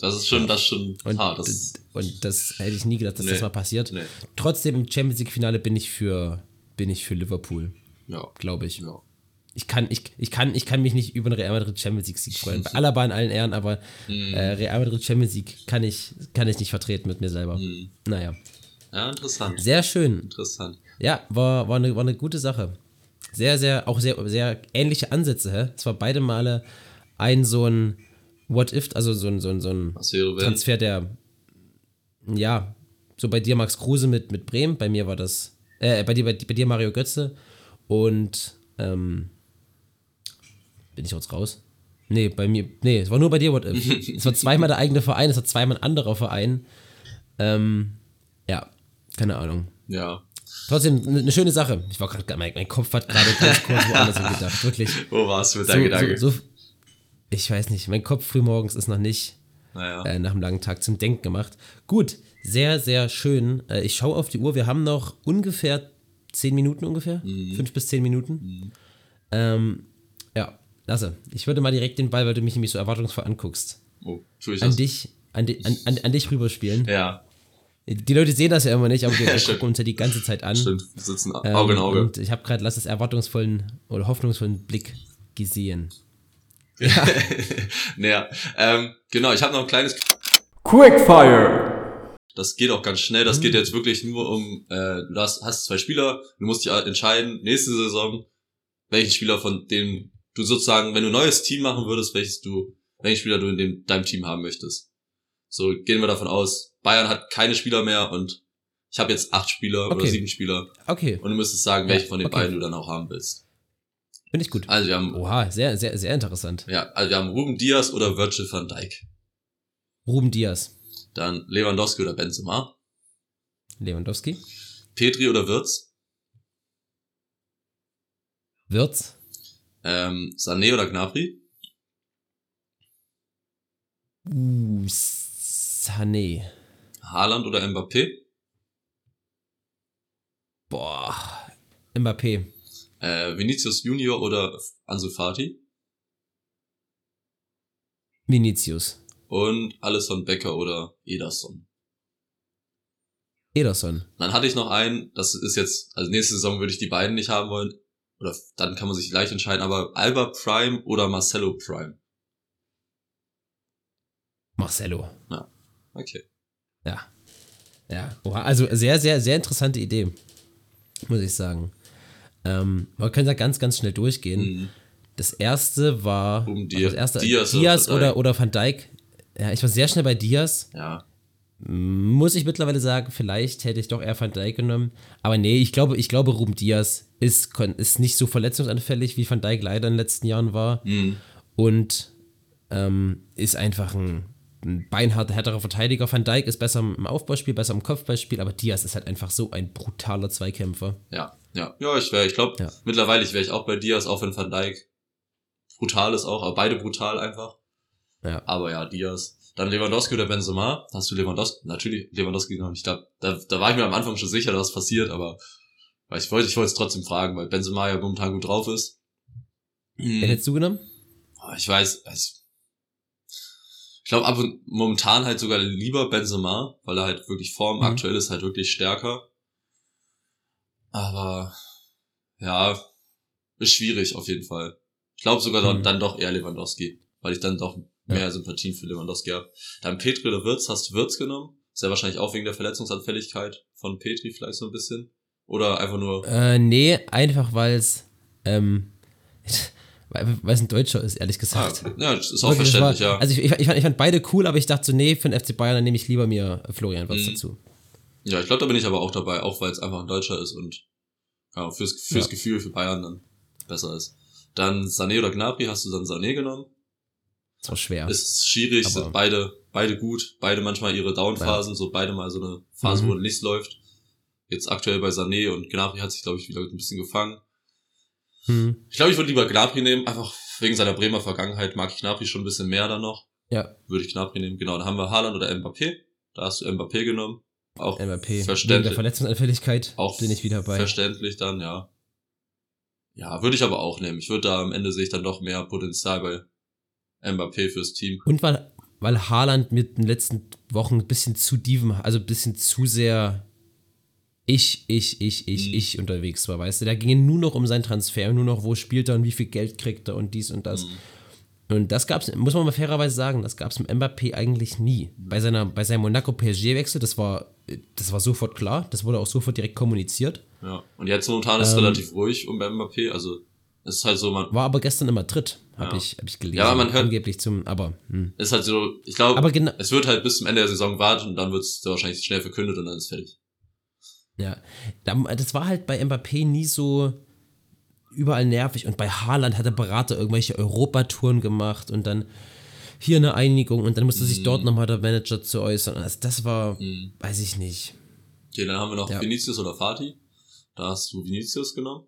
Das ist schon, das ist schon Und, hart. Das, und das hätte ich nie gedacht, dass Nee. das mal passiert. Nee. Trotzdem im Champions League-Finale bin ich für bin ich für Liverpool, ja. glaube ich. Ja. Ich kann, ich, ich, kann, ich kann mich nicht über einen Real Madrid Champions League Sieg freuen. Bei Alaba in allen Ehren, aber Mhm. äh, Real Madrid Champions League kann ich, kann ich nicht vertreten mit mir selber. Mhm. Naja. ja, interessant. Sehr schön. Interessant. Ja, war, war, eine, war eine gute Sache. Sehr, sehr, auch sehr, sehr ähnliche Ansätze. Hä? Es war beide Male ein so ein What If, also so ein, so ein, so ein? Transfer, der, ja, so bei dir Max Kruse mit, mit Bremen, bei mir war das, äh, bei dir, bei, bei dir Mario Götze und, ähm, bin ich jetzt raus? Nee, bei mir, nee, es war nur bei dir What If. es war zweimal der eigene Verein, es war zweimal ein anderer Verein. Ähm, ja, keine Ahnung. Ja. Trotzdem eine eine schöne Sache. Ich war gerade, mein, mein Kopf hat gerade ganz kurz woanders gedacht. Wirklich. Wo warst du mit So, deinem Gedanke? so, so, ich weiß nicht, mein Kopf frühmorgens ist noch nicht naja. äh, nach einem langen Tag zum Denken gemacht. Gut, sehr, sehr schön. Äh, ich schaue auf die Uhr. Wir haben noch ungefähr zehn Minuten ungefähr. Mhm. Fünf bis zehn Minuten. Ähm, ja, Lasse, ich würde mal direkt den Ball, weil du mich nämlich so erwartungsvoll anguckst, oh, tue ich an das? dich, an, di an, an, an dich rüberspielen. Ja, Die Leute sehen das ja immer nicht, aber wir, stimmt. gucken uns ja die ganze Zeit an. stimmt. Wir sitzen Ähm, Auge in Auge. Und ich habe gerade Lasses erwartungsvollen oder hoffnungsvollen Blick gesehen. naja, ähm, genau, ich habe noch ein kleines. Quickfire. Das geht auch ganz schnell. Das Mhm. geht jetzt wirklich nur um, äh, du hast, hast zwei Spieler, du musst dich entscheiden, nächste Saison, welchen Spieler von dem du sozusagen, wenn du ein neues Team machen würdest, welches du, welchen Spieler du in dem, deinem Team haben möchtest. So gehen wir davon aus, Bayern hat keine Spieler mehr und ich habe jetzt acht Spieler oder Okay. sieben Spieler Okay, und du müsstest sagen, welchen von den okay. beiden du dann auch haben willst. finde ich gut. Also wir haben, Oha, sehr, sehr, sehr interessant. ja, also wir haben Ruben Diaz oder Virgil van Dijk. Ruben Diaz, Dann Lewandowski oder Benzema. Lewandowski, Petri oder Wirtz. Wirtz, Ähm, Sané oder Gnabry. uh, Sané. Haaland oder Mbappé. Boah, Mbappé, Äh, Vinicius Junior oder Ansu Fati. Vinicius, Und Alisson Becker oder Ederson. Ederson. Dann hatte ich noch einen, das ist jetzt, also nächste Saison würde ich die beiden nicht haben wollen. Oder dann kann man sich leicht entscheiden, aber Alba Prime oder Marcelo Prime. Marcelo. Okay. Ja. Ja. Oha, also sehr, sehr, sehr interessante Idee. Muss ich sagen. Ähm, wir können da ganz, ganz schnell durchgehen. Mhm. Das erste war. Um also Di- das erste, Diaz Diaz, oder Van oder, Van Dijk. Ja, ich war sehr schnell bei Diaz. Ja. Muss ich mittlerweile sagen, vielleicht hätte ich doch eher Van Dijk genommen. Aber nee, ich glaube, ich glaube, Ruben Diaz ist, ist nicht so verletzungsanfällig, wie Van Dijk leider in den letzten Jahren war. Mhm. Und ähm, ist einfach ein, ein beinharter, härterer Verteidiger. Van Dijk ist besser im Aufbauspiel, besser im Kopfballspiel, aber Diaz ist halt einfach so ein brutaler Zweikämpfer. Ja. Ja. Ja, ich wäre, ich glaube, Ja. mittlerweile wäre ich auch bei Diaz, auch wenn Van Dijk brutal ist auch, aber beide brutal einfach. Ja. Aber ja, Diaz. Dann Lewandowski oder Benzema. Hast du Lewandowski? Natürlich Lewandowski genommen. Ich glaube, da, da war ich mir am Anfang schon sicher, dass es passiert, aber weil ich wollte, ich wollte es trotzdem fragen, weil Benzema ja momentan gut drauf ist. Wen hättest du genommen? Ich weiß, weiß ich glaube ab und momentan halt sogar lieber Benzema, weil er halt wirklich Form Mhm. aktuell ist halt wirklich stärker. Aber ja, ist schwierig auf jeden Fall. Ich glaube sogar dann, Mhm. dann doch eher Lewandowski, weil ich dann doch Ja. mehr Sympathien für Lewandowski habe. Dann Petri oder Wirtz, hast du Wirtz genommen? Ist ja wahrscheinlich auch wegen der Verletzungsanfälligkeit von Petri vielleicht so ein bisschen. Oder einfach nur, Äh, nee, einfach weil es, ähm, weil weil es ein Deutscher ist, ehrlich gesagt. ja, das ist auch Wirklich, verständlich, war, ja. Also ich, ich, ich, fand, ich fand beide cool, aber ich dachte so, nee, für den FC Bayern, dann nehme ich lieber mir Florian Wirtz Mhm. dazu. Ja, ich glaube, da bin ich aber auch dabei, auch weil es einfach ein Deutscher ist und ja, fürs, fürs Ja. Gefühl für Bayern dann besser ist. Dann Sané oder Gnabry hast du dann Sané genommen. Das war schwer. Ist schwierig, Aber- sind beide, beide gut, beide manchmal ihre Downphasen, so beide mal so eine Phase, Mhm. wo nichts läuft. Jetzt aktuell bei Sané und Gnabry hat sich, glaube ich, wieder ein bisschen gefangen. Hm. Ich glaube, ich würde lieber Gnabry nehmen, einfach wegen seiner Bremer Vergangenheit mag ich Gnabry schon ein bisschen mehr dann noch. Ja, Würde ich Gnabry nehmen. Genau, dann haben wir Haaland oder Mbappé. Da hast du Mbappé genommen. Auch MVP. Wegen der verständlich. Verletzungsanfälligkeit Auch bin ich wieder bei. Verständlich dann, ja. Ja, würde ich aber auch nehmen. Ich würde da am Ende sehe ich dann doch mehr Potenzial bei Mbappé fürs Team. Und weil, weil Haaland mit den letzten Wochen ein bisschen zu dieven, also ein bisschen zu sehr ich, ich, ich, ich, Mhm. ich unterwegs war, weißt du? Da ging es nur noch um seinen Transfer, nur noch, wo spielt er und wie viel Geld kriegt er und dies und das. Mhm. Und das gab's, muss man mal fairerweise sagen, das gab's mit Mbappé eigentlich nie. Bei seiner, bei seinem Monaco-PSG-Wechsel, das war, das war sofort klar, das wurde auch sofort direkt kommuniziert. Ja. Und jetzt momentan ist es Ähm. relativ ruhig um Mbappé. Also es ist halt so, man War aber gestern in Madrid, habe Ja. ich, hab ich gelesen. Ja, man hört- Angeblich zum, aber, hm. ist halt so, ich glaube, genau, es wird halt bis zum Ende der Saison warten und dann wird es wahrscheinlich schnell verkündet und dann ist fertig. Ja, da- das war halt bei Mbappé nie so überall nervig und bei Haaland hat der Berater irgendwelche Europatouren gemacht und dann hier eine Einigung und dann musste sich dort nochmal der Manager zu äußern. Also das war, Mhm. weiß ich nicht. Okay, dann haben wir noch Ja. Vinicius oder Fatih. Da hast du Vinicius genommen.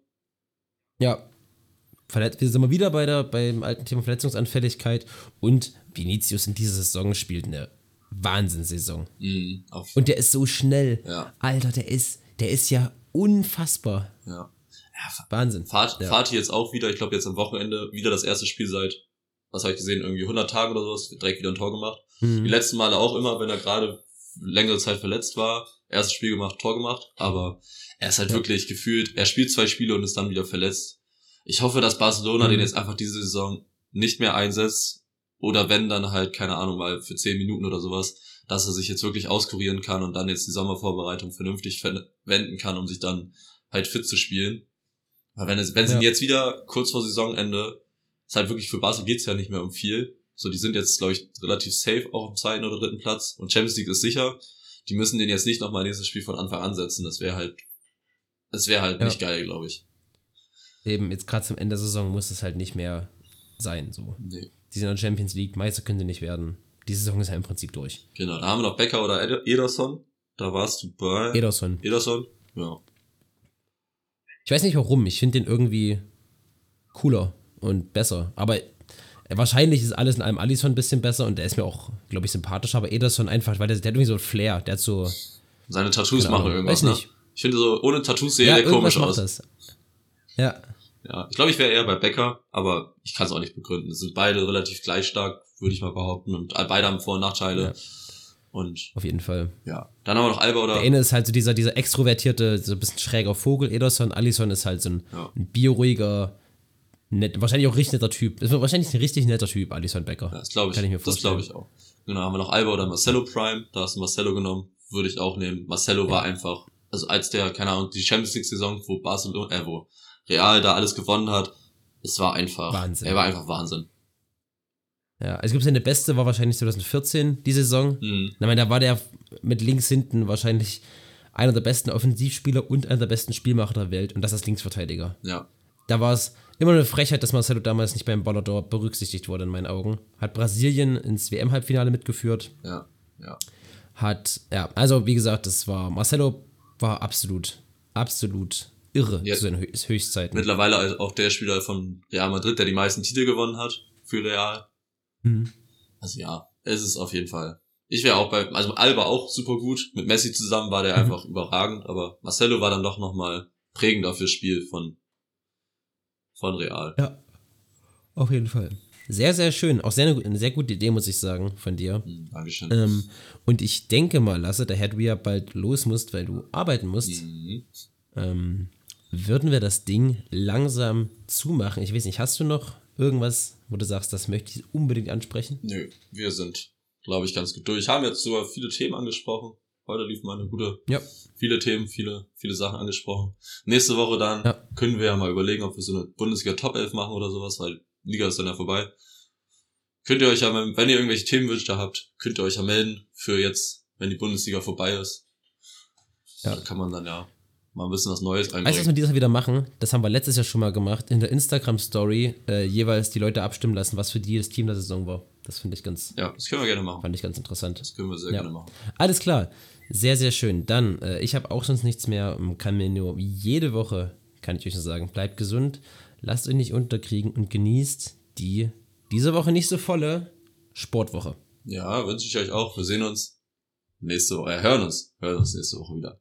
Ja, verletzt, wir sind mal wieder bei der, beim alten Thema Verletzungsanfälligkeit und Vinicius in dieser Saison spielt eine Wahnsinnssaison. Mhm. Und der ist so schnell. ja, Alter, der ist, der ist ja unfassbar. ja. Wahnsinn. Fahrt, Ja. Fatih jetzt auch wieder, ich glaube jetzt am Wochenende, wieder das erste Spiel seit, was habe ich gesehen, irgendwie 100 Tage oder sowas, direkt wieder ein Tor gemacht. Die Mhm. letzten Male auch immer, wenn er gerade längere Zeit verletzt war, erstes Spiel gemacht, Tor gemacht, aber er ist halt Ja. wirklich gefühlt, er spielt zwei Spiele und ist dann wieder verletzt. Ich hoffe, dass Barcelona Mhm. den jetzt einfach diese Saison nicht mehr einsetzt oder wenn dann halt, keine Ahnung, mal für 10 Minuten oder sowas, dass er sich jetzt wirklich auskurieren kann und dann jetzt die Sommervorbereitung vernünftig verwenden kann, um sich dann halt fit zu spielen. Weil wenn, es, wenn sie Ja. jetzt wieder kurz vor Saisonende, ist halt wirklich für Barca geht's ja nicht mehr um viel. So, die sind jetzt, glaube ich, relativ safe auch im zweiten oder dritten Platz und Champions League ist sicher. Die müssen den jetzt nicht nochmal nächstes Spiel von Anfang an setzen. Das wäre halt, das wäre halt Ja. nicht geil, glaube ich. Eben, jetzt gerade zum Ende der Saison muss es halt nicht mehr sein. So. Nee. Die sind in der Champions League, Meister können sie nicht werden. Die Saison ist ja im Prinzip durch. Genau, da haben wir noch Becker oder Ed- Ederson. Da warst du bei Ederson. Ederson. Ja. Ich weiß nicht warum, ich finde den irgendwie cooler und besser. Aber wahrscheinlich ist alles in allem Alisson ein bisschen besser und der ist mir auch, glaube ich, sympathischer. Aber Ederson einfach, weil der, der hat irgendwie so ein Flair. Der hat so. Seine Tattoos machen irgendwas, weiß ne? nicht. Ich finde so, ohne Tattoos sehe ja, der komisch aus. das. Ja, Ja, ich glaube, ich wäre eher bei Becker, aber ich kann es auch nicht begründen. Es sind beide relativ gleich stark, würde ich mal behaupten. Und beide haben Vor- und Nachteile. Ja. Und auf jeden Fall. ja. Dann haben wir noch Alba oder. Der eine ist halt so dieser, dieser extrovertierte, so ein bisschen schräger Vogel, Ederson. Alisson ist halt so ein, Ja. ein bioruhiger, nett, wahrscheinlich auch richtig netter Typ. Ist wahrscheinlich ein richtig netter Typ, Alisson Becker. Ja, das glaube ich. Kann ich mir das vorstellen. glaube ich auch. Genau, haben wir noch Alba oder Marcelo Prime. Da hast du Marcelo genommen. Würde ich auch nehmen. Marcelo war einfach, also als der, keine Ahnung, die Champions League Saison, wo Barcelona, äh, wo Real da alles gewonnen hat, es war einfach, Wahnsinn. er war einfach Wahnsinn. Ja, also ich glaube, seine beste war wahrscheinlich 2014, die Saison. Mhm. Ich meine, da war der mit links hinten wahrscheinlich einer der besten Offensivspieler und einer der besten Spielmacher der Welt und das als Linksverteidiger. Ja. Da war es immer eine Frechheit, dass Marcelo damals nicht beim Ballon d'Or berücksichtigt wurde in meinen Augen. Hat Brasilien ins WM-Halbfinale mitgeführt. Ja. Ja. Hat, ja, also wie gesagt, das war, Marcelo war absolut, absolut irre Ja. zu seinen Hö- Höchstzeiten. Mittlerweile auch der Spieler von Real Madrid, der die meisten Titel gewonnen hat für Real. Mhm. Also ja, es ist auf jeden Fall. Ich wäre auch bei, also Alba auch super gut. Mit Messi zusammen war der Mhm. einfach überragend, aber Marcelo war dann doch nochmal prägender fürs Spiel von, von Real. Ja, auf jeden Fall. Sehr, sehr schön. Auch sehr, eine, sehr gute Idee, muss ich sagen, von dir. Hm, Dankeschön. Ähm, und ich denke mal, Lasse, daher du ja bald los musst, weil du arbeiten musst, Mhm. ähm, würden wir das Ding langsam zumachen. Ich weiß nicht, hast du noch irgendwas, wo du sagst, das möchte ich unbedingt ansprechen? Nö, wir sind, glaube ich, ganz gut durch. Haben jetzt sogar viele Themen angesprochen. Heute lief mal eine gute, Ja. viele Themen, viele, viele Sachen angesprochen. Nächste Woche dann Ja. können wir ja mal überlegen, ob wir so eine Bundesliga Top 11 machen oder sowas, weil Liga ist dann ja vorbei. Könnt ihr euch ja, wenn ihr irgendwelche Themenwünsche habt, könnt ihr euch ja melden für jetzt, wenn die Bundesliga vorbei ist. Ja. Da kann man dann ja mal ein bisschen was Neues Weißt du, was reinbringen. wir dieses wieder machen? Das haben wir letztes Jahr schon mal gemacht. In der Instagram-Story äh, jeweils die Leute abstimmen lassen, was für die das Team der Saison war. Das finde ich ganz, Ja, das können wir gerne machen. fand ich ganz interessant. Das können wir sehr Ja. gerne machen. Alles klar. Sehr, sehr schön. Dann, äh, ich habe auch sonst nichts mehr. Kann mir nur jede Woche, kann ich euch nur sagen, bleibt gesund, lasst euch nicht unterkriegen und genießt die diese Woche nicht so volle Sportwoche. Ja, wünsche ich euch auch. Wir sehen uns nächste Woche, äh, hören uns, hören uns nächste Woche wieder.